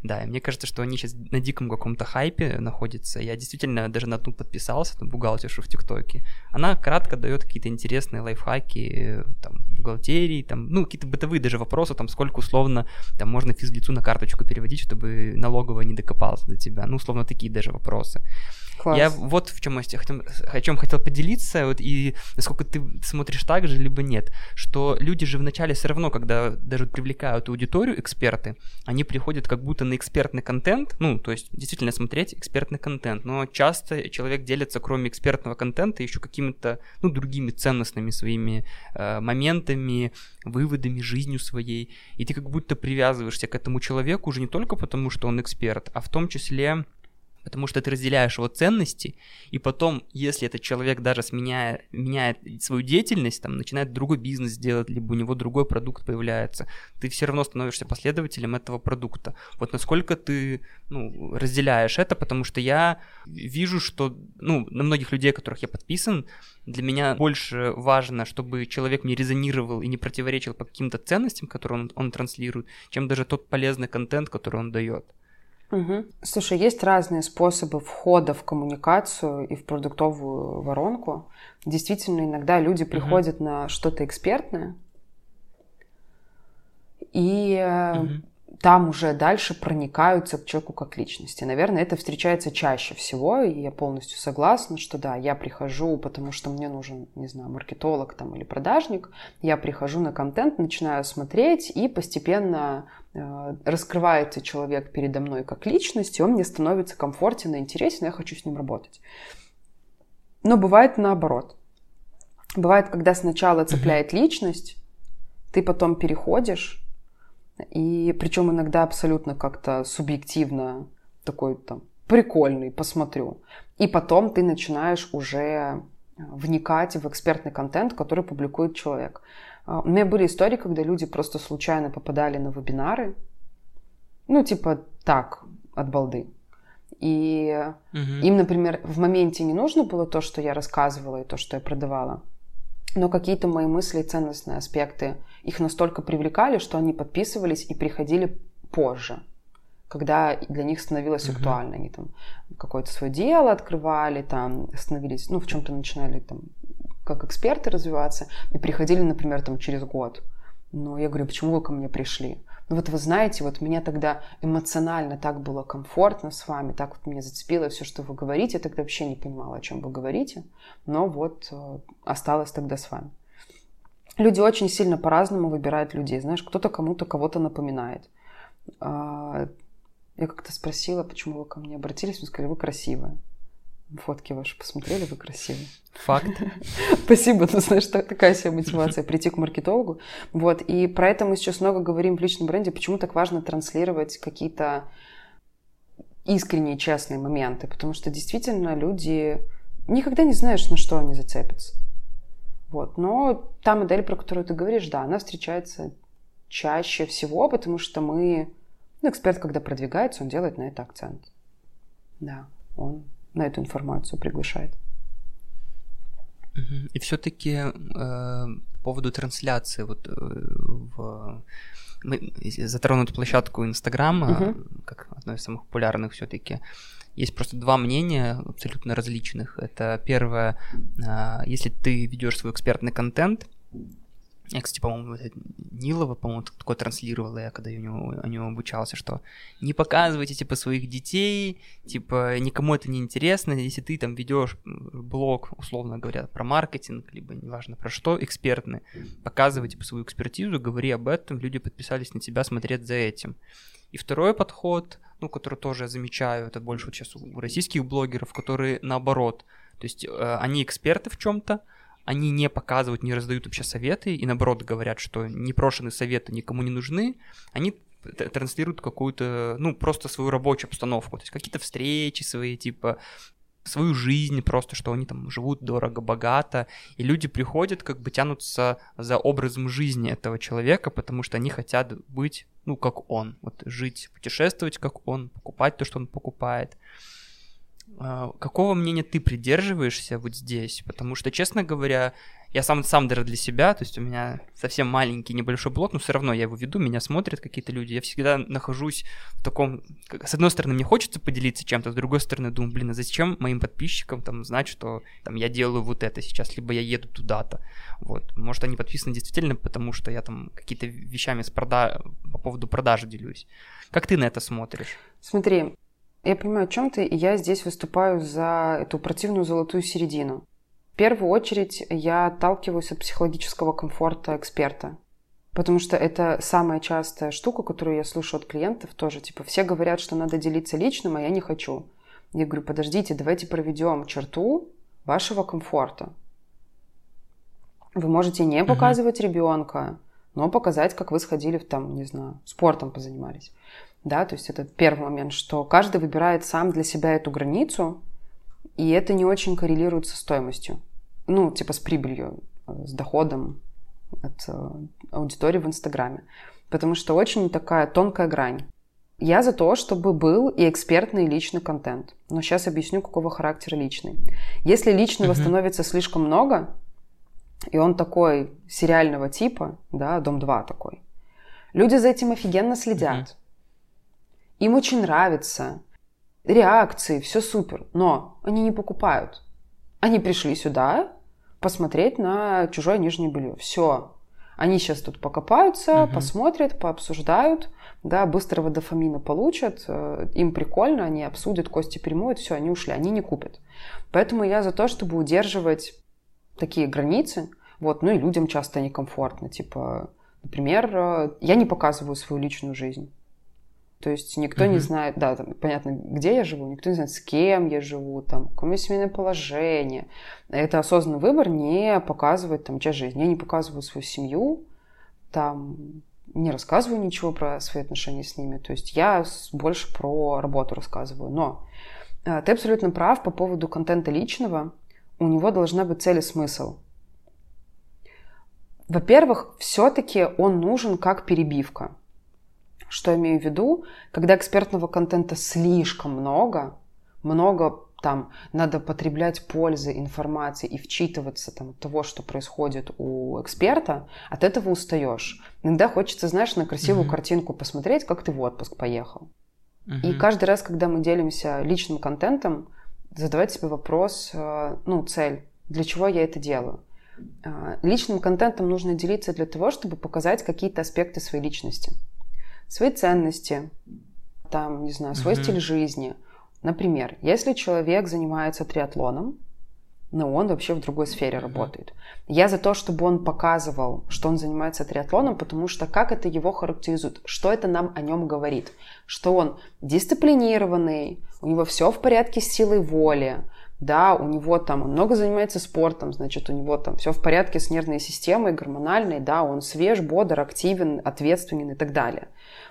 Да, и мне кажется, что они сейчас на диком каком-то хайпе находятся. Я действительно даже на ту подписался, на бухгалтершу в ТикТоке. Она кратко дает какие-то интересные лайфхаки, там, бухгалтерии, там, ну, какие-то бытовые даже вопросы, там, сколько условно там можно физлицу на карточку переводить, чтобы налоговая не докопалась до тебя. Ну, условно, такие даже вопросы. Класс. Я вот в чем о чем хотел поделиться, вот и насколько ты смотришь так же, либо нет, что люди же вначале все равно, когда даже привлекают аудиторию, эксперты, они приходят как будто на экспертный контент, ну, то есть действительно смотреть экспертный контент, но часто человек делится, кроме экспертного контента, еще какими-то, ну, другими ценностными своими э, моментами, выводами, жизнью своей, и ты как будто привязываешься к этому человеку уже не только потому, что он эксперт, а в том числе потому что ты разделяешь его ценности, и потом, если этот человек даже сменяет, меняет свою деятельность, там, начинает другой бизнес делать, либо у него другой продукт появляется, ты все равно становишься последователем этого продукта. Вот насколько ты ну, разделяешь это, потому что я вижу, что ну, на многих людей, которых я подписан, для меня больше важно, чтобы человек мне резонировал и не противоречил по каким-то ценностям, которые он, он транслирует, чем даже тот полезный контент, который он дает. Угу. Слушай, есть разные способы входа в коммуникацию и в продуктовую воронку. Действительно, иногда люди приходят угу. на что-то экспертное, и угу. там уже дальше проникаются к человеку как личности. Наверное, это встречается чаще всего, и я полностью согласна, что да, я прихожу, потому что мне нужен, не знаю, маркетолог там или продажник, я прихожу на контент, начинаю смотреть и постепенно раскрывается человек передо мной как личность, и он мне становится комфортен и интересен, и я хочу с ним работать. Но бывает наоборот. Бывает, когда сначала цепляет личность, ты потом переходишь, и причем иногда абсолютно как-то субъективно такой там прикольный, посмотрю. И потом ты начинаешь уже вникать в экспертный контент, который публикует человек. А, у меня были истории, когда люди просто случайно попадали на вебинары, ну, типа так, от балды. И угу. им, например, в моменте не нужно было то, что я рассказывала и то, что я продавала, но какие-то мои мысли и ценностные аспекты их настолько привлекали, что они подписывались и приходили позже, когда для них становилось угу. актуально. Они там какое-то свое дело открывали, там становились, ну, в чем-то начинали там как эксперты развиваться и приходили, например, там через год. Но я говорю, почему вы ко мне пришли? Ну вот вы знаете, вот меня тогда эмоционально так было комфортно с вами, так вот меня зацепило все, что вы говорите. Я тогда вообще не понимала, о чем вы говорите, но вот э, осталась тогда с вами. Люди очень сильно по-разному выбирают людей. Знаешь, кто-то кому-то кого-то напоминает. Э, я как-то спросила, почему вы ко мне обратились, вы сказали, вы красивая. Фотки ваши посмотрели, вы красивые. Факт. <laughs> Спасибо, ну знаешь, такая себе мотивация прийти к маркетологу. Вот, и про это мы сейчас много говорим в личном бренде, почему так важно транслировать какие-то искренние, честные моменты, потому что действительно люди никогда не знаешь, на что они зацепятся. Вот. Но та модель, про которую ты говоришь, да, она встречается чаще всего, потому что мы... Ну, эксперт, когда продвигается, он делает на это акцент. Да, он на эту информацию приглашает. И все-таки э, по поводу трансляции, вот э, в мы затронут площадку Инстаграма, uh-huh. как одной из самых популярных все-таки. Есть просто два мнения абсолютно различных. Это первое, э, если ты ведешь свой экспертный контент, я, кстати, по-моему, Нилова, по-моему, такое транслировала я, когда я у него, у него обучался, что не показывайте, типа, своих детей, типа, никому это не интересно, если ты там ведешь блог, условно говоря, про маркетинг, либо неважно про что, экспертный, показывай, типа, свою экспертизу, говори об этом, люди подписались на тебя смотреть за этим. И второй подход, ну, который тоже я замечаю, это больше вот сейчас у российских блогеров, которые наоборот, то есть э, они эксперты в чем-то, они не показывают, не раздают вообще советы, и наоборот говорят, что непрошенные советы никому не нужны, они транслируют какую-то, ну, просто свою рабочую обстановку, то есть какие-то встречи свои, типа, свою жизнь просто, что они там живут дорого-богато, и люди приходят, как бы тянутся за образом жизни этого человека, потому что они хотят быть, ну, как он, вот жить, путешествовать, как он, покупать то, что он покупает. А, какого мнения ты придерживаешься вот здесь? Потому что, честно говоря, я сам, даже для себя, то есть у меня совсем маленький небольшой блог, но все равно я его веду, меня смотрят какие-то люди. Я всегда нахожусь в таком... С одной стороны, мне хочется поделиться чем-то, с другой стороны, думаю, блин, а зачем моим подписчикам там знать, что там я делаю вот это сейчас, либо я еду туда-то. Вот. Может, они подписаны действительно, потому что я там какие-то вещами с прода... по поводу продажи делюсь. Как ты на это смотришь? Смотри, Я понимаю, о чем ты, и я здесь выступаю за эту противную золотую середину. В первую очередь я отталкиваюсь от психологического комфорта эксперта. Потому что это самая частая штука, которую я слышу от клиентов тоже. Типа, все говорят, что надо делиться личным, а я не хочу. Я говорю, подождите, давайте проведем черту вашего комфорта. Вы можете не показывать ребенка, но показать, как вы сходили в там, не знаю, спортом позанимались. Да, то есть это первый момент, что каждый выбирает сам для себя эту границу, и это не очень коррелирует со стоимостью. Ну, типа с прибылью, с доходом от э, аудитории в Инстаграме. Потому что очень такая тонкая грань. Я за то, чтобы был и экспертный, и личный контент. Но сейчас объясню, какого характера личный. Если личного uh-huh. становится слишком много, и он такой сериального типа, да, Дом 2 такой, люди за этим офигенно следят. Uh-huh. Им очень нравится. Реакции, все супер. Но они не покупают. Они пришли сюда посмотреть на чужое нижнее белье. Все. Они сейчас тут покопаются, угу. посмотрят, пообсуждают, да, быстрого дофамина получат, э, им прикольно, они обсудят, кости перемоют, все, они ушли, они не купят. Поэтому я за то, чтобы удерживать такие границы, вот, ну и людям часто некомфортно, типа, например, э, я не показываю свою личную жизнь. То есть никто mm-hmm. не знает, да, там, понятно, где я живу, никто не знает, с кем я живу, там, какое у меня семейное положение. Это осознанный выбор не показывать там часть жизни. Я не показываю свою семью, там, не рассказываю ничего про свои отношения с ними. То есть я больше про работу рассказываю. Но э, ты абсолютно прав по поводу контента личного. У него должна быть цель и смысл. Во-первых, все-таки он нужен как перебивка. Что имею в виду? Когда экспертного контента слишком много, много там надо потреблять пользы информации и вчитываться там от того, что происходит у эксперта, от этого устаешь. Иногда хочется, знаешь, на красивую mm-hmm. картинку посмотреть, как ты в отпуск поехал. Mm-hmm. И каждый раз, когда мы делимся личным контентом, задавать себе вопрос, э, ну, цель, для чего я это делаю. Э, личным контентом нужно делиться для того, чтобы показать какие-то аспекты своей личности свои ценности, там, не знаю, свой mm-hmm. стиль жизни. Например, если человек занимается триатлоном, но он вообще в другой сфере mm-hmm. работает. Я за то, чтобы он показывал, что он занимается триатлоном, потому что как это его характеризует, что это нам о нем говорит, что он дисциплинированный, у него все в порядке с силой воли, да, у него там, он много занимается спортом, значит, у него там все в порядке с нервной системой, гормональной, да, он свеж, бодр, активен, ответственен и так далее.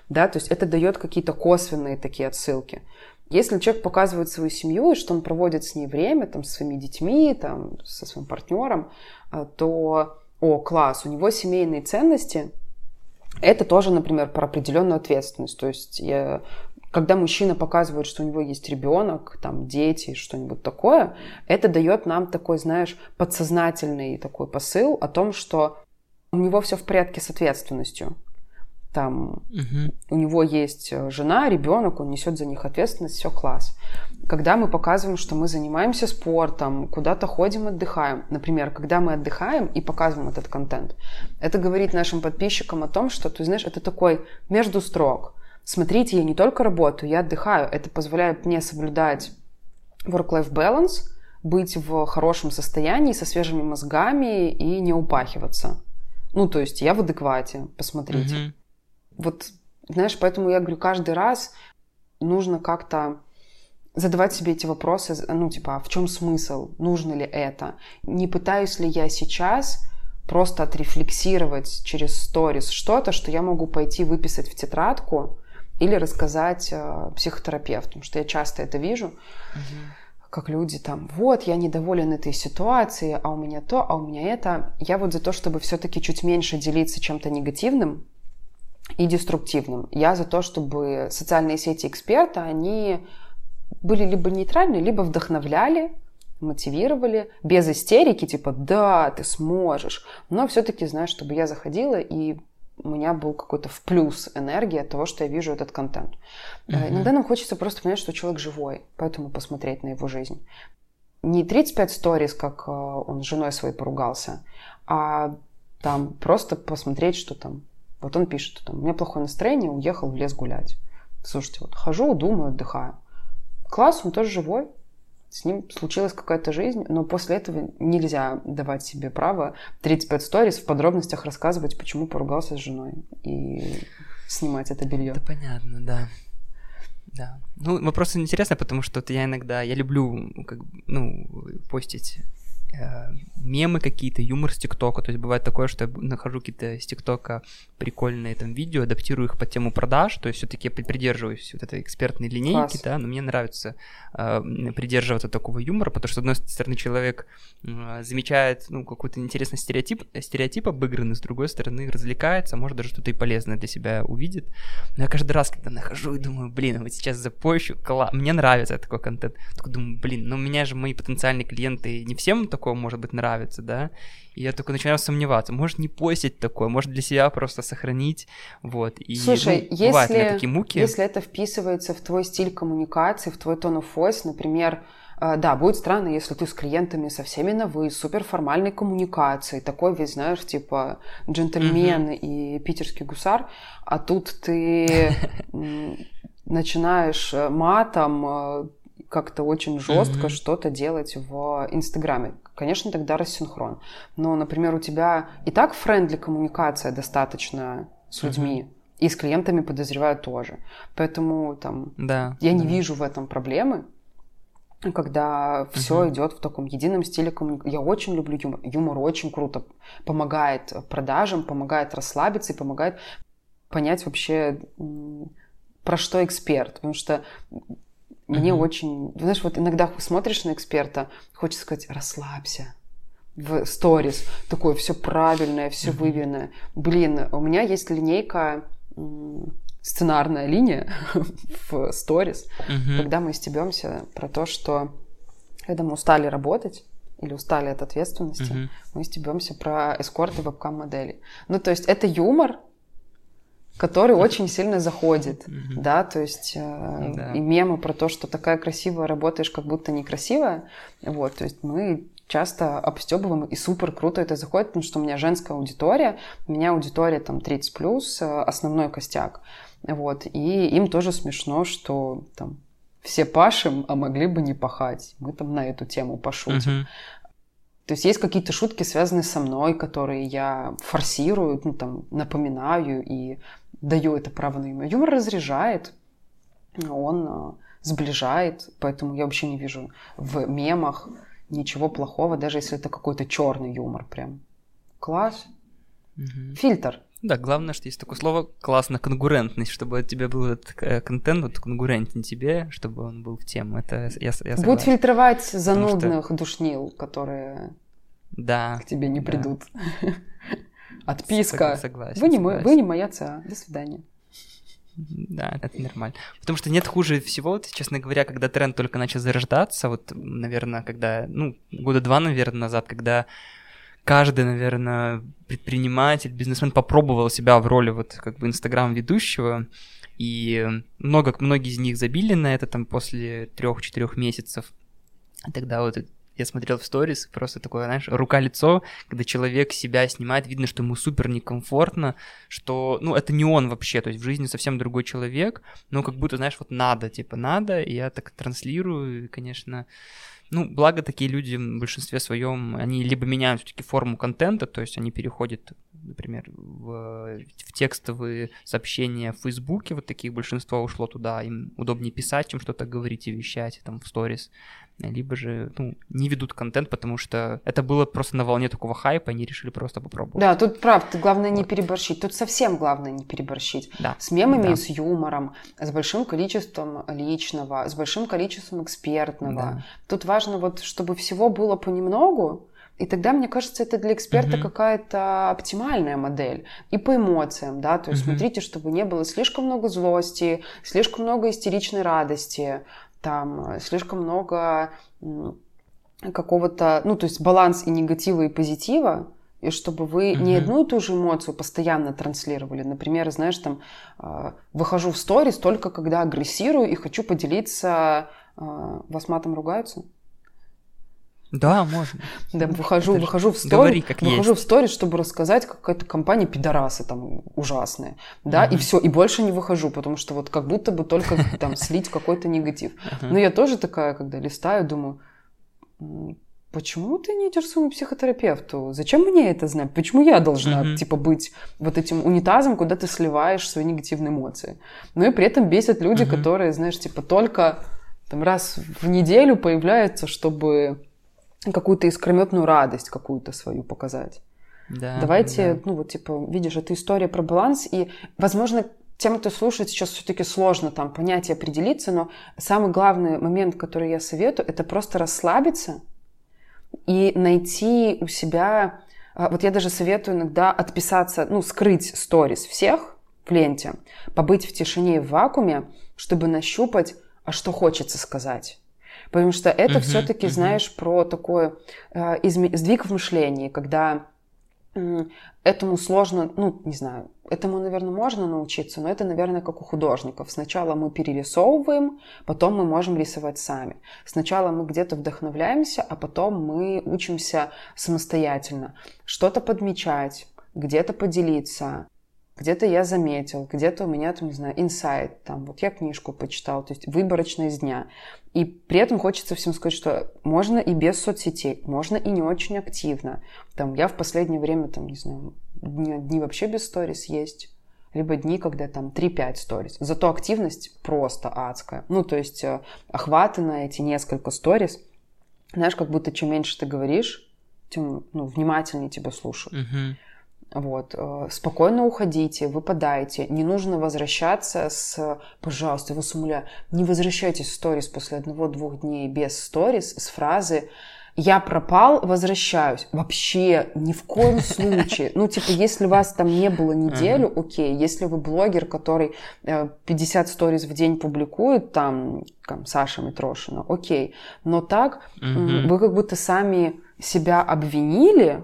Да, то есть это дает какие-то косвенные такие отсылки. Если человек показывает свою семью, и что он проводит с ней время, там, со своими детьми, там, со своим партнером, э, то, о, класс, у него семейные ценности, это тоже, например, про определенную ответственность. То есть я, когда мужчина показывает, что у него есть ребенок, там, дети, что-нибудь такое, это дает нам такой, знаешь, подсознательный такой посыл о том, что у него все в порядке с ответственностью. Там угу. у него есть э, жена, ребенок, он несет за них ответственность, все класс. Когда мы показываем, что мы занимаемся спортом, куда-то ходим, отдыхаем, например, когда мы отдыхаем и показываем этот контент, это говорит нашим подписчикам о том, что, ты знаешь, это такой между строк смотрите, я не только работаю, я отдыхаю. Это позволяет мне соблюдать work-life balance, быть в хорошем состоянии, со свежими мозгами и не упахиваться. Ну, то есть я в адеквате, посмотрите. Mm-hmm. Вот, знаешь, поэтому я говорю, каждый раз нужно как-то задавать себе эти вопросы, ну, типа, а в чем смысл, нужно ли это? Не пытаюсь ли я сейчас просто отрефлексировать через сторис что-то, что я могу пойти выписать в тетрадку, или рассказать э, психотерапевту, потому что я часто это вижу, угу. как люди там, вот, я недоволен этой ситуацией, а у меня то, а у меня это. Я вот за то, чтобы все-таки чуть меньше делиться чем-то негативным и деструктивным. Я за то, чтобы социальные сети эксперта, они были либо нейтральны, либо вдохновляли, мотивировали, без истерики, типа, да, ты сможешь. Но все-таки, знаешь, чтобы я заходила и у меня был какой-то в плюс энергия от того, что я вижу этот контент. Uh-huh. Иногда нам хочется просто понять, что человек живой, поэтому посмотреть на его жизнь. Не 35 сториз, как э, он с женой своей поругался, а там просто посмотреть, что там. Вот он пишет, там, у меня плохое настроение, уехал в лес гулять. Слушайте, вот хожу, думаю, отдыхаю. класс, он тоже живой, с ним случилась какая-то жизнь, но после этого нельзя давать себе право 35 сторис в подробностях рассказывать, почему поругался с женой и снимать это белье. Это понятно, да. Да. Ну, вопрос интересный, потому что я иногда, я люблю, как, ну, постить мемы какие-то, юмор с ТикТока. То есть бывает такое, что я нахожу какие-то с ТикТока прикольные там видео, адаптирую их под тему продаж, то есть все-таки я придерживаюсь вот этой экспертной линейки, Класс. да, но мне нравится э, придерживаться такого юмора, потому что, с одной стороны, человек э, замечает, ну, какой-то интересный стереотип, стереотип обыгранный, с другой стороны, развлекается, может даже что-то и полезное для себя увидит. Но я каждый раз, когда нахожу и думаю, блин, вот сейчас запущу, кла... мне нравится такой контент, только думаю, блин, но у меня же мои потенциальные клиенты не всем так такое, может быть, нравится, да, и я только начинаю сомневаться, может не постить такое, может для себя просто сохранить, вот, и Слушай, ну, если, такие муки. если это вписывается в твой стиль коммуникации, в твой тон of voice, например, э, да, будет странно, если ты с клиентами со всеми на вы, супер формальной коммуникации, такой весь, знаешь, типа джентльмен mm-hmm. и питерский гусар, а тут ты <laughs> начинаешь э, матом э, как-то очень жестко mm-hmm. что-то делать в Инстаграме. Конечно, тогда рассинхрон. Но, например, у тебя и так friendly коммуникация достаточно с людьми, mm-hmm. и с клиентами, подозреваю, тоже. Поэтому там да, я не вижу в этом проблемы, когда все uh-huh. идет в таком едином стиле коммуникации. Я очень люблю юмор. Юмор очень круто помогает продажам, помогает расслабиться и помогает понять вообще, про что эксперт. Потому что мне mm-hmm. очень... Знаешь, вот иногда смотришь на эксперта, хочется сказать, расслабься. В сторис такое все правильное, все mm-hmm. выверенное. Блин, у меня есть линейка сценарная линия <laughs> в сторис, mm-hmm. когда мы стебемся про то, что когда мы устали работать, или устали от ответственности, mm-hmm. мы стебемся про эскорты вебкам-модели. Ну, то есть это юмор, который очень сильно заходит, mm-hmm. да, то есть э, да. и мемы про то, что такая красивая работаешь, как будто некрасивая, вот, то есть мы часто обстебываем, и супер круто это заходит, потому что у меня женская аудитория, у меня аудитория там 30 плюс, э, основной костяк, вот, и им тоже смешно, что там все пашем, а могли бы не пахать. Мы там на эту тему пошутим. Uh-huh. То есть есть какие-то шутки, связанные со мной, которые я форсирую, ну, там, напоминаю и даю это право на юмор. Юмор разряжает, он а, сближает, поэтому я вообще не вижу в мемах ничего плохого, даже если это какой-то черный юмор прям. Класс. Угу. Фильтр. Да, главное, что есть такое слово классно конкурентность, чтобы у тебя был этот э, контент вот, конкурентен тебе, чтобы он был в тему. Это я, я согласен. Будет фильтровать занудных что... душнил, которые да, к тебе не да. придут. Отписка. Согласен. Вы не, согласен. вы не моя ЦА. До свидания. Да, это нормально. Потому что нет хуже всего, вот, честно говоря, когда тренд только начал зарождаться, вот, наверное, когда, ну, года два, наверное, назад, когда каждый, наверное, предприниматель, бизнесмен попробовал себя в роли вот как бы инстаграм-ведущего, и много, многие из них забили на это там после трех-четырех месяцев. Тогда вот я смотрел в сторис, просто такое, знаешь, рука-лицо, когда человек себя снимает, видно, что ему супер некомфортно, что, ну, это не он вообще, то есть в жизни совсем другой человек, но как будто, знаешь, вот надо, типа, надо, и я так транслирую, и, конечно, ну, благо такие люди в большинстве своем, они либо меняют все-таки форму контента, то есть они переходят, например, в, в текстовые сообщения в Фейсбуке, вот таких большинство ушло туда, им удобнее писать, чем что-то говорить и вещать там в сторис либо же ну, не ведут контент, потому что это было просто на волне такого хайпа, они решили просто попробовать. Да, тут прав, главное вот. не переборщить. Тут совсем главное не переборщить. Да. С мемами, да. с юмором, с большим количеством личного, с большим количеством экспертного. Да. Тут важно вот, чтобы всего было понемногу, и тогда, мне кажется, это для эксперта uh-huh. какая-то оптимальная модель. И по эмоциям, да, то есть uh-huh. смотрите, чтобы не было слишком много злости, слишком много истеричной радости, там э, слишком много какого-то, ну, то есть баланс и негатива, и позитива, и чтобы вы mm-hmm. не одну и ту же эмоцию постоянно транслировали. Например, знаешь, там, э, выхожу в сторис только когда агрессирую и хочу поделиться... Э, вас матом ругаются? Да, можно. Да, выхожу, Это выхожу в сторис, говори, как выхожу есть. в сторис, чтобы рассказать, как какая-то компания пидорасы там ужасные, да, и все, и больше не выхожу, потому что вот как будто бы только <laughs> там слить какой-то негатив. Но я тоже такая, когда листаю, думаю, «М, почему ты не идешь к своему психотерапевту? Зачем мне это знать? Почему я должна, типа, быть вот этим унитазом, куда ты сливаешь свои негативные эмоции? Ну и при этом бесят люди, которые, знаешь, типа, только там раз в неделю появляются, чтобы какую-то искрометную радость какую-то свою показать. Да, Давайте, да. ну вот, типа, видишь, это история про баланс, и, возможно, тем, кто слушает, сейчас все-таки сложно там понять и определиться, но самый главный момент, который я советую, это просто расслабиться и найти у себя... а, Вот я даже советую иногда отписаться, ну, скрыть сторис всех в ленте, побыть в тишине и в вакууме, чтобы нащупать, а что хочется сказать. Потому что это Мгм, все-таки, мгм. знаешь, про такой э, изме- сдвиг в мышлении, когда м, этому сложно, ну, не знаю, этому, наверное, можно научиться, но это, наверное, как у художников. Сначала мы перерисовываем, потом мы можем рисовать сами. Сначала мы где-то вдохновляемся, а потом мы учимся самостоятельно. Что-то подмечать, где-то поделиться, где-то я заметил, где-то у меня, там, не знаю, инсайт, там, вот я книжку почитал, то есть выборочно из дня. И при этом хочется всем сказать, что можно и без соцсетей, можно и не очень активно. Там, я в последнее время, там, не знаю, дни, дни вообще без сторис есть, либо дни, когда там 3-5 сторис. Зато активность просто адская. Ну, то есть э, охваты на эти несколько сторис, знаешь, как будто чем меньше ты говоришь, тем ну, внимательнее тебя слушают. Мгм. Вот. э, Спокойно уходите, выпадайте. Не нужно возвращаться с... Пожалуйста, вас умоляю, не возвращайтесь в сторис после одного-двух дней без сторис с фразы «Я пропал, возвращаюсь». Вообще, ни в коем случае. Ну, типа, если вас там не было неделю, окей. Если вы блогер, который э, 50 сториз в день публикует, там, там Саша Митрошина, окей. Но так вы как будто сами себя обвинили,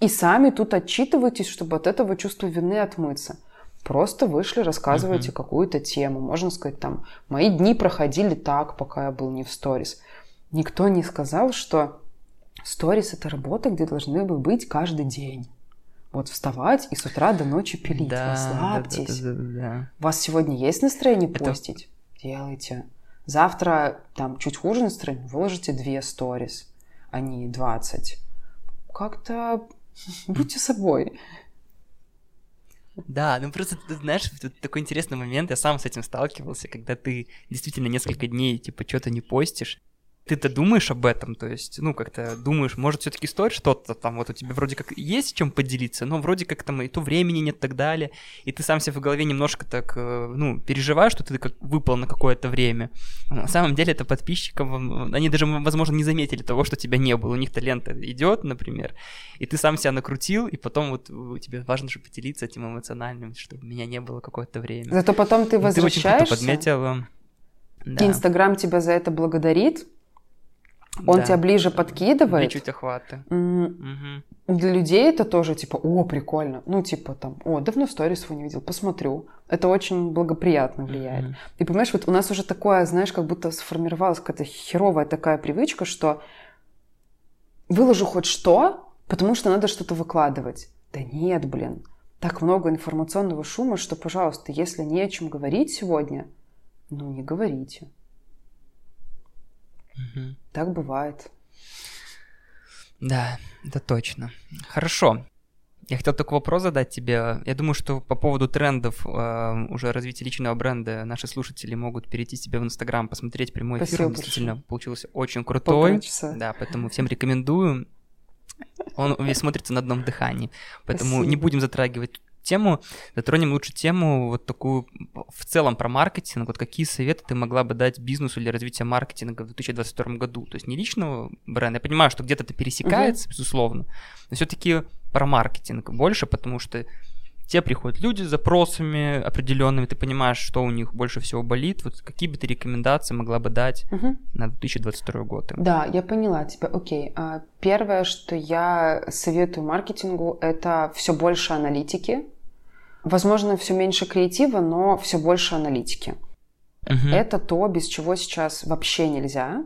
и сами тут отчитываетесь, чтобы от этого чувства вины отмыться. Просто вышли, рассказываете Мгм. какую-то тему. Можно сказать, там, мои дни проходили так, пока я был не в сторис. Никто не сказал, что сторис – это работа, где должны вы быть каждый день. Вот вставать и с утра до ночи пилить. Да, да, Расслабьтесь. да, да, да, да. У вас сегодня есть настроение Это- постить? Делайте. Завтра там чуть хуже настроение, выложите две сторис, а не 20. Как-то будьте собой. Да, ну просто ты знаешь, тут такой интересный момент, я сам с этим сталкивался, когда ты действительно несколько дней, типа, что-то не постишь, ты-то думаешь об этом, то есть, ну, как-то думаешь, может, все-таки стоит что-то там, вот у тебя вроде как есть чем поделиться, но вроде как там и то времени нет и так далее, и ты сам себе в голове немножко так, э, ну, переживаешь, что ты как выпал на какое-то время. А На самом деле это подписчикам, они даже, возможно, не заметили того, что тебя не было, у них талент идет, например, и ты сам себя накрутил, и потом вот тебе важно же поделиться этим эмоциональным, чтобы меня не было какое-то время. Зато потом ты И Ты очень возвращаешься, подметила. Да, Инстаграм тебя за это благодарит, он да. тебя ближе подкидывает. Увеличивать охваты. М, Мгм. Для людей это тоже типа, о, прикольно. Ну, типа там, о, давно сторис его не видел, посмотрю. Это очень благоприятно влияет. Мгм. И понимаешь, вот у нас уже такое, знаешь, как будто сформировалась какая-то херовая такая привычка, что выложу хоть что, потому что надо что-то выкладывать. Да нет, блин. Так много информационного шума, что, пожалуйста, если не о чем говорить сегодня, ну не говорите. Мгм. Так бывает. Да, это точно. Хорошо. Я хотел такой вопрос задать тебе. Я думаю, что по поводу трендов э, уже развития личного бренда наши слушатели могут перейти тебе в Инстаграм, посмотреть прямой эфир. Спасибо Он действительно получился очень крутой. часа. Да, поэтому всем рекомендую. Он весь смотрится на одном дыхании. Поэтому не Спасибо. будем затрагивать тему, затронем лучше тему вот такую в целом про маркетинг. Вот какие советы ты могла бы дать бизнесу для развития маркетинга в 2022 году? То есть не личного бренда. Я понимаю, что где-то это пересекается, безусловно, но все-таки про маркетинг больше, потому что тебе приходят люди с запросами определенными, ты понимаешь, что у них больше всего болит. Вот какие бы ты рекомендации могла бы дать Мгм. на 2022 год? им? Да, я поняла тебя. Окей. А, Первое, что я советую маркетингу, это все больше аналитики. Возможно, все меньше креатива, но все больше аналитики. Мгм. Это то, без чего сейчас вообще нельзя.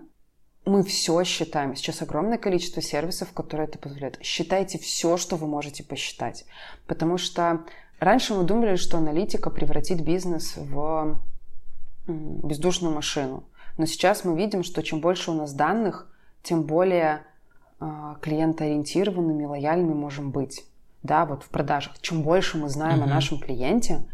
Мы все считаем. Сейчас огромное количество сервисов, которые это позволяют. Считайте все, что вы можете посчитать. Потому что раньше мы думали, что аналитика превратит бизнес в бездушную машину. Но сейчас мы видим, что чем больше у нас данных, тем более э, клиентоориентированными, лояльными можем быть. Да, вот в продажах. Чем больше мы знаем mm-hmm. о нашем клиенте,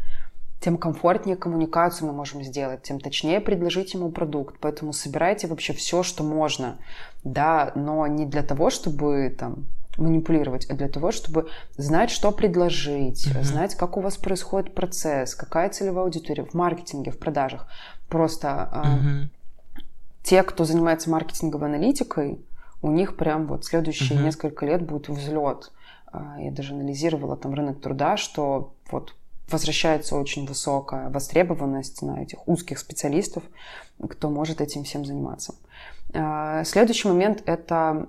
тем комфортнее коммуникацию мы можем сделать, тем точнее предложить ему продукт. Поэтому собирайте вообще все, что можно, да, но не для того, чтобы там манипулировать, а для того, чтобы знать, что предложить, mm-hmm. знать, как у вас происходит процесс, какая целевая аудитория в маркетинге, в продажах. Просто mm-hmm. э, те, кто занимается маркетинговой аналитикой, у них прям вот следующие mm-hmm. несколько лет будет взлет. Э, я даже анализировала там рынок труда, что вот возвращается очень высокая востребованность на этих узких специалистов, кто может этим всем заниматься. А, следующий момент – это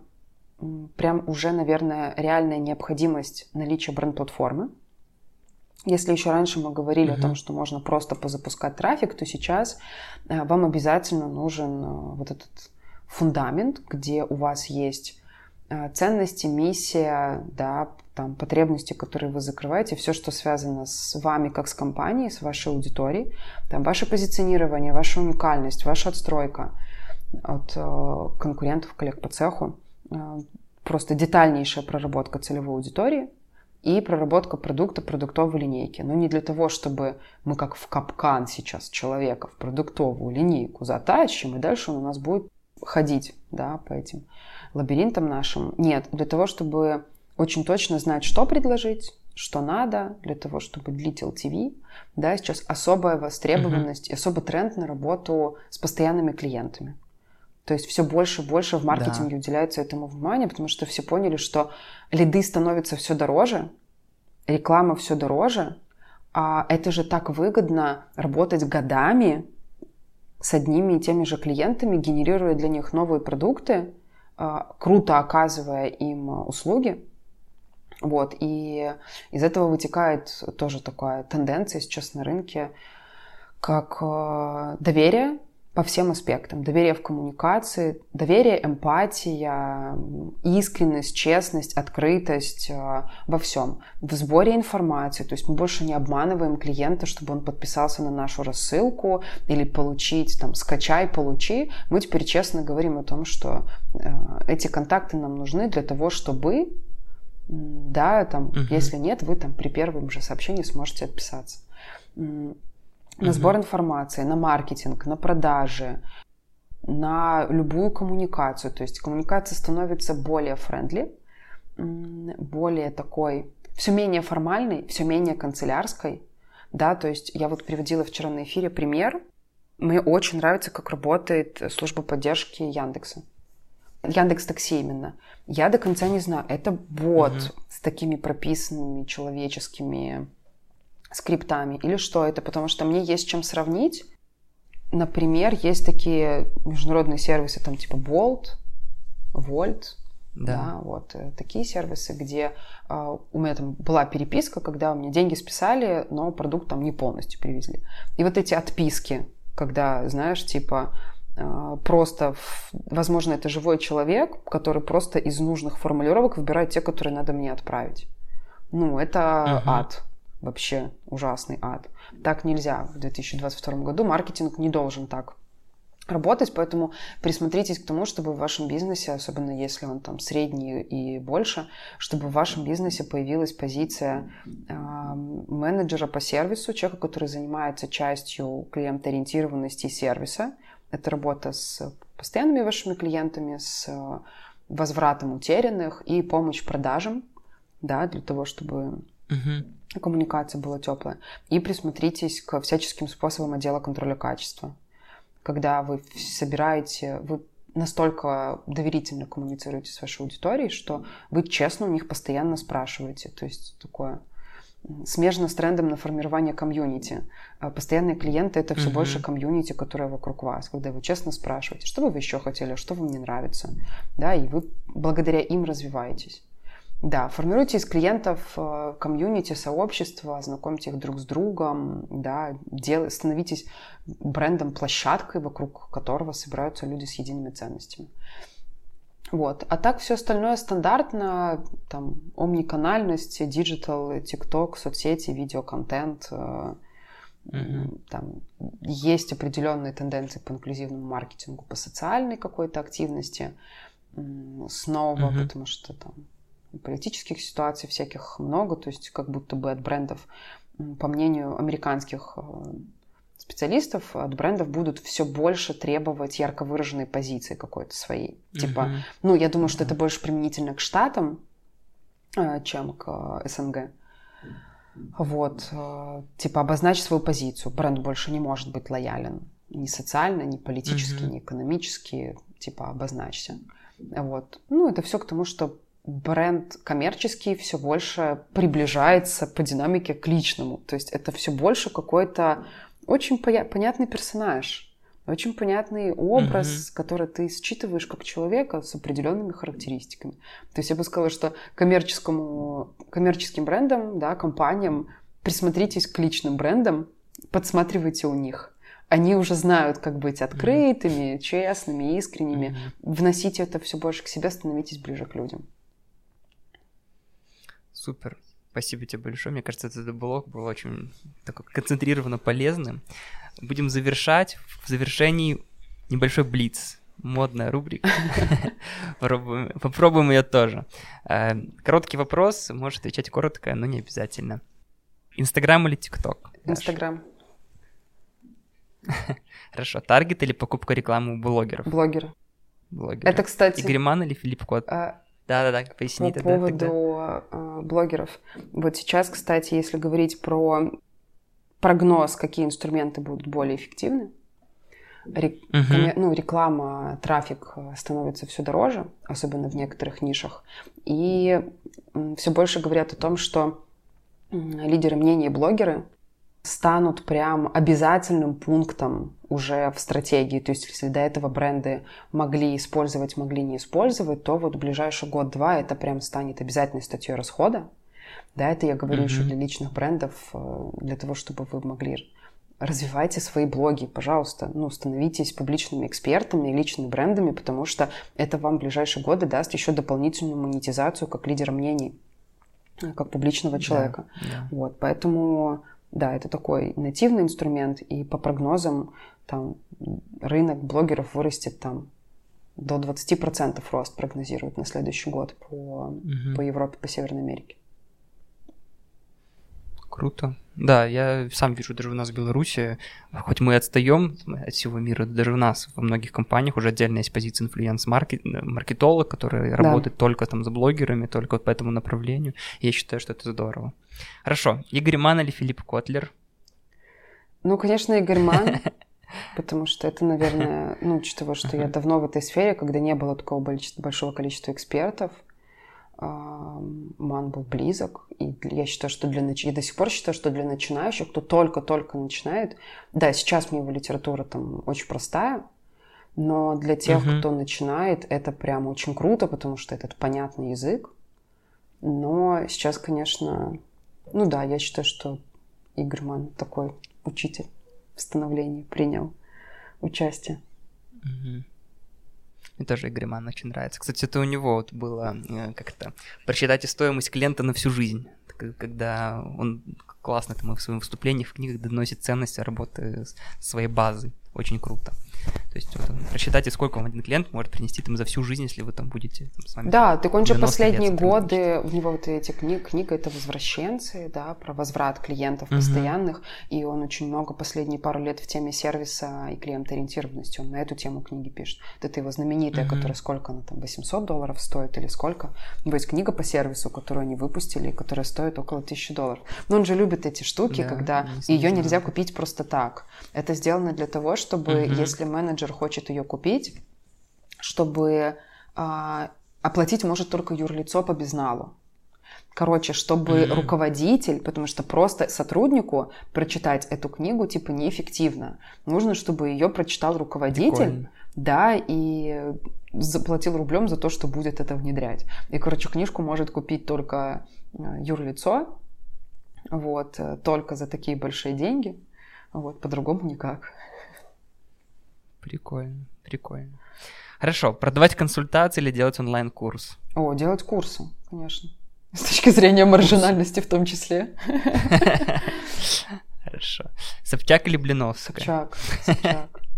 прям уже, наверное, реальная необходимость наличия бренд-платформы. Если еще раньше мы говорили mm-hmm. о том, что можно просто позапускать трафик, то сейчас э, вам обязательно нужен э, вот этот фундамент, где у вас есть э, ценности, миссия, да, там, потребности, которые вы закрываете, все, что связано с вами как с компанией, с вашей аудиторией, там, ваше позиционирование, ваша уникальность, ваша отстройка от э, конкурентов, коллег по цеху, э, просто детальнейшая проработка целевой аудитории и проработка продукта, продуктовой линейки. Но не для того, чтобы мы как в капкан сейчас человека в продуктовую линейку затащим, и дальше он у нас будет ходить да, по этим лабиринтам нашим. Нет, для того, чтобы очень точно знать, что предложить, что надо для того, чтобы длить LTV. Да, сейчас особая востребованность и особый тренд на работу с постоянными клиентами. То есть все больше и больше в маркетинге да. уделяется этому внимание, потому что все поняли, что лиды становятся все дороже, реклама все дороже, а это же так выгодно работать годами с одними и теми же клиентами, генерируя для них новые продукты, а, круто оказывая им услуги. Вот, и из этого вытекает тоже такая тенденция сейчас на рынке, как э, доверие по всем аспектам. Доверие в коммуникации, доверие, эмпатия, искренность, честность, открытость э, во всем. В сборе информации. То есть мы больше не обманываем клиента, чтобы он подписался на нашу рассылку или получить, там, скачай, получи. Мы теперь честно говорим о том, что э, эти контакты нам нужны для того, чтобы да, там, угу. если нет, вы там при первом же сообщении сможете отписаться. На угу. сбор информации, на маркетинг, на продажи, на любую коммуникацию. То есть коммуникация становится более френдли, более такой, все менее формальной, все менее канцелярской. Да, то есть я вот приводила вчера на эфире пример. Мне очень нравится, как работает служба поддержки Яндекса. Яндекс Такси именно. Я до конца не знаю. Это бот угу. с такими прописанными человеческими скриптами или что это? Потому что мне есть чем сравнить. Например, есть такие международные сервисы, там типа Bolt, Volt, да. да, вот э, такие сервисы, где э, у меня там была переписка, когда у меня деньги списали, но продукт там не полностью привезли. И вот эти отписки, когда, знаешь, типа просто, возможно, это живой человек, который просто из нужных формулировок выбирает те, которые надо мне отправить. Ну, это uh-huh. ад. Вообще ужасный ад. Так нельзя в 2022 году. Маркетинг не должен так работать, поэтому присмотритесь к тому, чтобы в вашем бизнесе, особенно если он там средний и больше, чтобы в вашем бизнесе появилась позиция э, менеджера по сервису, человека, который занимается частью клиентоориентированности сервиса, это работа с постоянными вашими клиентами, с э, возвратом утерянных и помощь продажам, да, для того, чтобы uh-huh. коммуникация была теплая. И присмотритесь к всяческим способам отдела контроля качества. Когда вы собираете, вы настолько доверительно коммуницируете с вашей аудиторией, что вы честно у них постоянно спрашиваете. То есть такое смежно с трендом на формирование комьюнити. А постоянные клиенты это все mm-hmm. больше комьюнити, которое вокруг вас, когда вы честно спрашиваете, что бы вы еще хотели, что вам не нравится, да, и вы благодаря им развиваетесь. Да, формируйте из клиентов э, комьюнити, сообщества, знакомьте их друг с другом, да, дел... становитесь брендом, площадкой, вокруг которого собираются люди с едиными ценностями. Вот. А так все остальное стандартно, там, омниканальность, digital, TikTok, соцсети, видеоконтент, mm-hmm. там есть определенные тенденции по инклюзивному маркетингу, по социальной какой-то активности, снова, mm-hmm. потому что там политических ситуаций всяких много, то есть как будто бы от брендов, по мнению американских э, специалистов, от брендов будут все больше требовать ярко выраженной позиции какой-то своей. Mm-hmm. Типа, ну, я думаю, что это больше применительно к Штатам, э, чем к СНГ. Вот, э, типа обозначь свою позицию. Бренд больше не может быть лоялен ни социально, ни политически, mm-hmm. ни экономически. Типа обозначься. Вот. Ну, это все к тому, что бренд коммерческий все больше приближается по динамике к личному. То есть это все больше какой-то очень понятный персонаж, очень понятный образ, mm-hmm. который ты считываешь как человека с определенными характеристиками. То есть я бы сказала, что коммерческому, коммерческим брендам, да, компаниям присмотритесь к личным брендам, подсматривайте у них. Они уже знают, как быть открытыми, mm-hmm. честными, искренними. Mm-hmm. Вносите это все больше к себе, становитесь ближе к людям. Супер. Спасибо тебе большое. Мне кажется, этот блог был очень такой концентрированно полезным. Будем завершать. В завершении небольшой блиц. Модная рубрика. <laughs> Попробуем ее тоже. Э, короткий вопрос. Можешь отвечать коротко, но не обязательно. Инстаграм или ТикТок? Инстаграм. <laughs> Хорошо. Таргет или покупка рекламы у блогеров? Блогеры. Блогеры. Это, кстати... Игриман или Филипп Кот? А, да-да-да, поясни По тогда, поводу тогда. Э, блогеров. Вот сейчас, кстати, если говорить про прогноз, какие инструменты будут более эффективны, Рек... uh ну, реклама, трафик э, становится все дороже, особенно в некоторых нишах. И все больше говорят о том, что лидеры мнений и блогеры станут прям обязательным пунктом уже в стратегии. То есть, если до этого бренды могли использовать, могли не использовать, то вот в ближайший год-два это прям станет обязательной статьей расхода. Да, это я говорю mm-hmm. еще для личных брендов, э, для того, чтобы вы могли развивайте свои блоги, пожалуйста, ну, становитесь публичными экспертами и личными брендами, потому что это вам в ближайшие годы даст еще дополнительную монетизацию как лидера мнений, э, как публичного человека. Yeah, yeah. Вот, поэтому да, это такой нативный инструмент, и по прогнозам там рынок блогеров вырастет там до 20% рост прогнозируют на следующий год по, угу. по Европе, по Северной Америке. Круто. Да, я сам вижу даже у нас в Беларуси, хоть мы отстаем от всего мира, даже у нас во многих компаниях уже отдельная есть позиция инфлюенс-маркетолог, который да. работает только там с блогерами, только вот по этому направлению. Я считаю, что это здорово. Хорошо. Игорь Ман или Филипп Котлер? Ну, конечно, Игорь Ман, <laughs> потому что это, наверное, ну, учитывая, что я давно в этой сфере, когда не было такого большого количества экспертов, Ман был близок. И я считаю, что для нач... я до сих пор считаю, что для начинающих, кто только-только начинает, да, сейчас мне его литература там очень простая, но для тех, uh-huh. кто начинает, это прям очень круто, потому что этот понятный язык. Но сейчас, конечно, ну да, я считаю, что Игорь Ман такой учитель в становлении принял участие. Uh-huh. Мне тоже Игорь Ман очень нравится. Кстати, это у него вот было э, как-то просчитайте стоимость клиента на всю жизнь. Когда он классно там, в своем выступлении в книгах доносит ценность работы своей базой. Очень круто. То есть вот, рассчитайте, сколько вам один клиент может принести там за всю жизнь, если вы там будете там, с вами. Да, так он же последние годы, у него вот эти книги, книга это «Возвращенцы», да, про возврат клиентов угу. постоянных, и он очень много последние пару лет в теме сервиса и клиентоориентированности, он на эту тему книги пишет. Вот это его знаменитая, угу. которая сколько она там, 800 долларов стоит или сколько? Ну, есть книга по сервису, которую они выпустили, которая стоит около 1000 долларов. Но он же любит эти штуки, да, когда ее нельзя купить просто так. Это сделано для того, чтобы, угу. если менеджер хочет ее купить, чтобы а, оплатить может только юрлицо по безналу. Короче, чтобы mm-hmm. руководитель, потому что просто сотруднику прочитать эту книгу типа неэффективно. Нужно, чтобы ее прочитал руководитель. Прикольно. да, и заплатил рублем за то, что будет это внедрять. И, короче, книжку может купить только э, юрлицо, вот, э, только за такие большие деньги, вот, по-другому никак. Прикольно, прикольно. Хорошо, продавать консультации или делать онлайн-курс? О, делать курсы, конечно. <laughs> С точки зрения маржинальности в том числе. <laughs> Хорошо. Собчак или Блиновская? Собчак, Собчак. <laughs>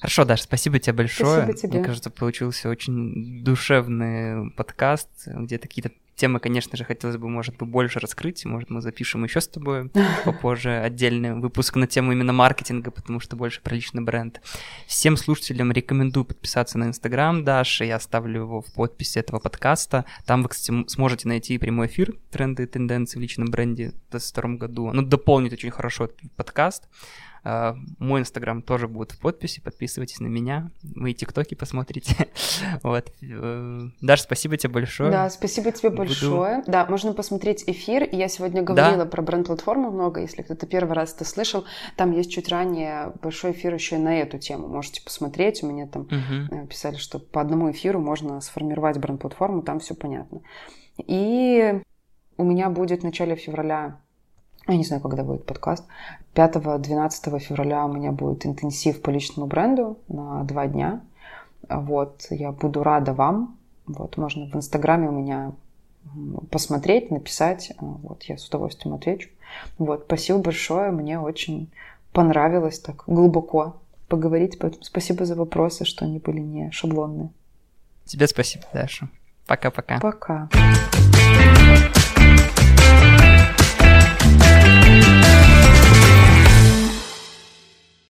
Хорошо, Даша, спасибо тебе большое. Спасибо тебе. Мне кажется, получился очень душевный подкаст, где какие-то темы, конечно же, хотелось бы, может быть, больше раскрыть. Может, мы запишем еще с тобой <laughs> попозже отдельный выпуск на тему именно маркетинга, потому что больше про личный бренд. Всем слушателям рекомендую подписаться на Инстаграм Даши. Я оставлю его в подписи этого подкаста. Там вы, кстати, сможете найти прямой эфир «Тренды и тенденции в личном бренде» в 2022 году. Ну, дополнит очень хорошо этот подкаст. А, мой инстаграм тоже будет в подписи, подписывайтесь на меня, мои тиктоки посмотрите. <laughs> вот. Э, Даша, спасибо тебе большое. Да, спасибо тебе Буду... большое. Да, можно посмотреть эфир. Я сегодня говорила да? про бренд-платформу много, если кто-то первый раз это слышал. Там есть чуть ранее большой эфир еще и на эту тему. Можете посмотреть. У меня там угу. писали, что по одному эфиру можно сформировать бренд-платформу, там все понятно. И у меня будет в начале февраля я не знаю, когда будет подкаст. 5-12 февраля у меня будет интенсив по личному бренду на два дня. Вот, я буду рада вам. Вот, можно в Инстаграме у меня посмотреть, написать. Вот, я с удовольствием отвечу. Вот, спасибо большое. Мне очень понравилось так глубоко поговорить. Поэтому спасибо за вопросы, что они были не шаблонные. Тебе спасибо, Даша. Пока-пока. Пока. -пока. Пока.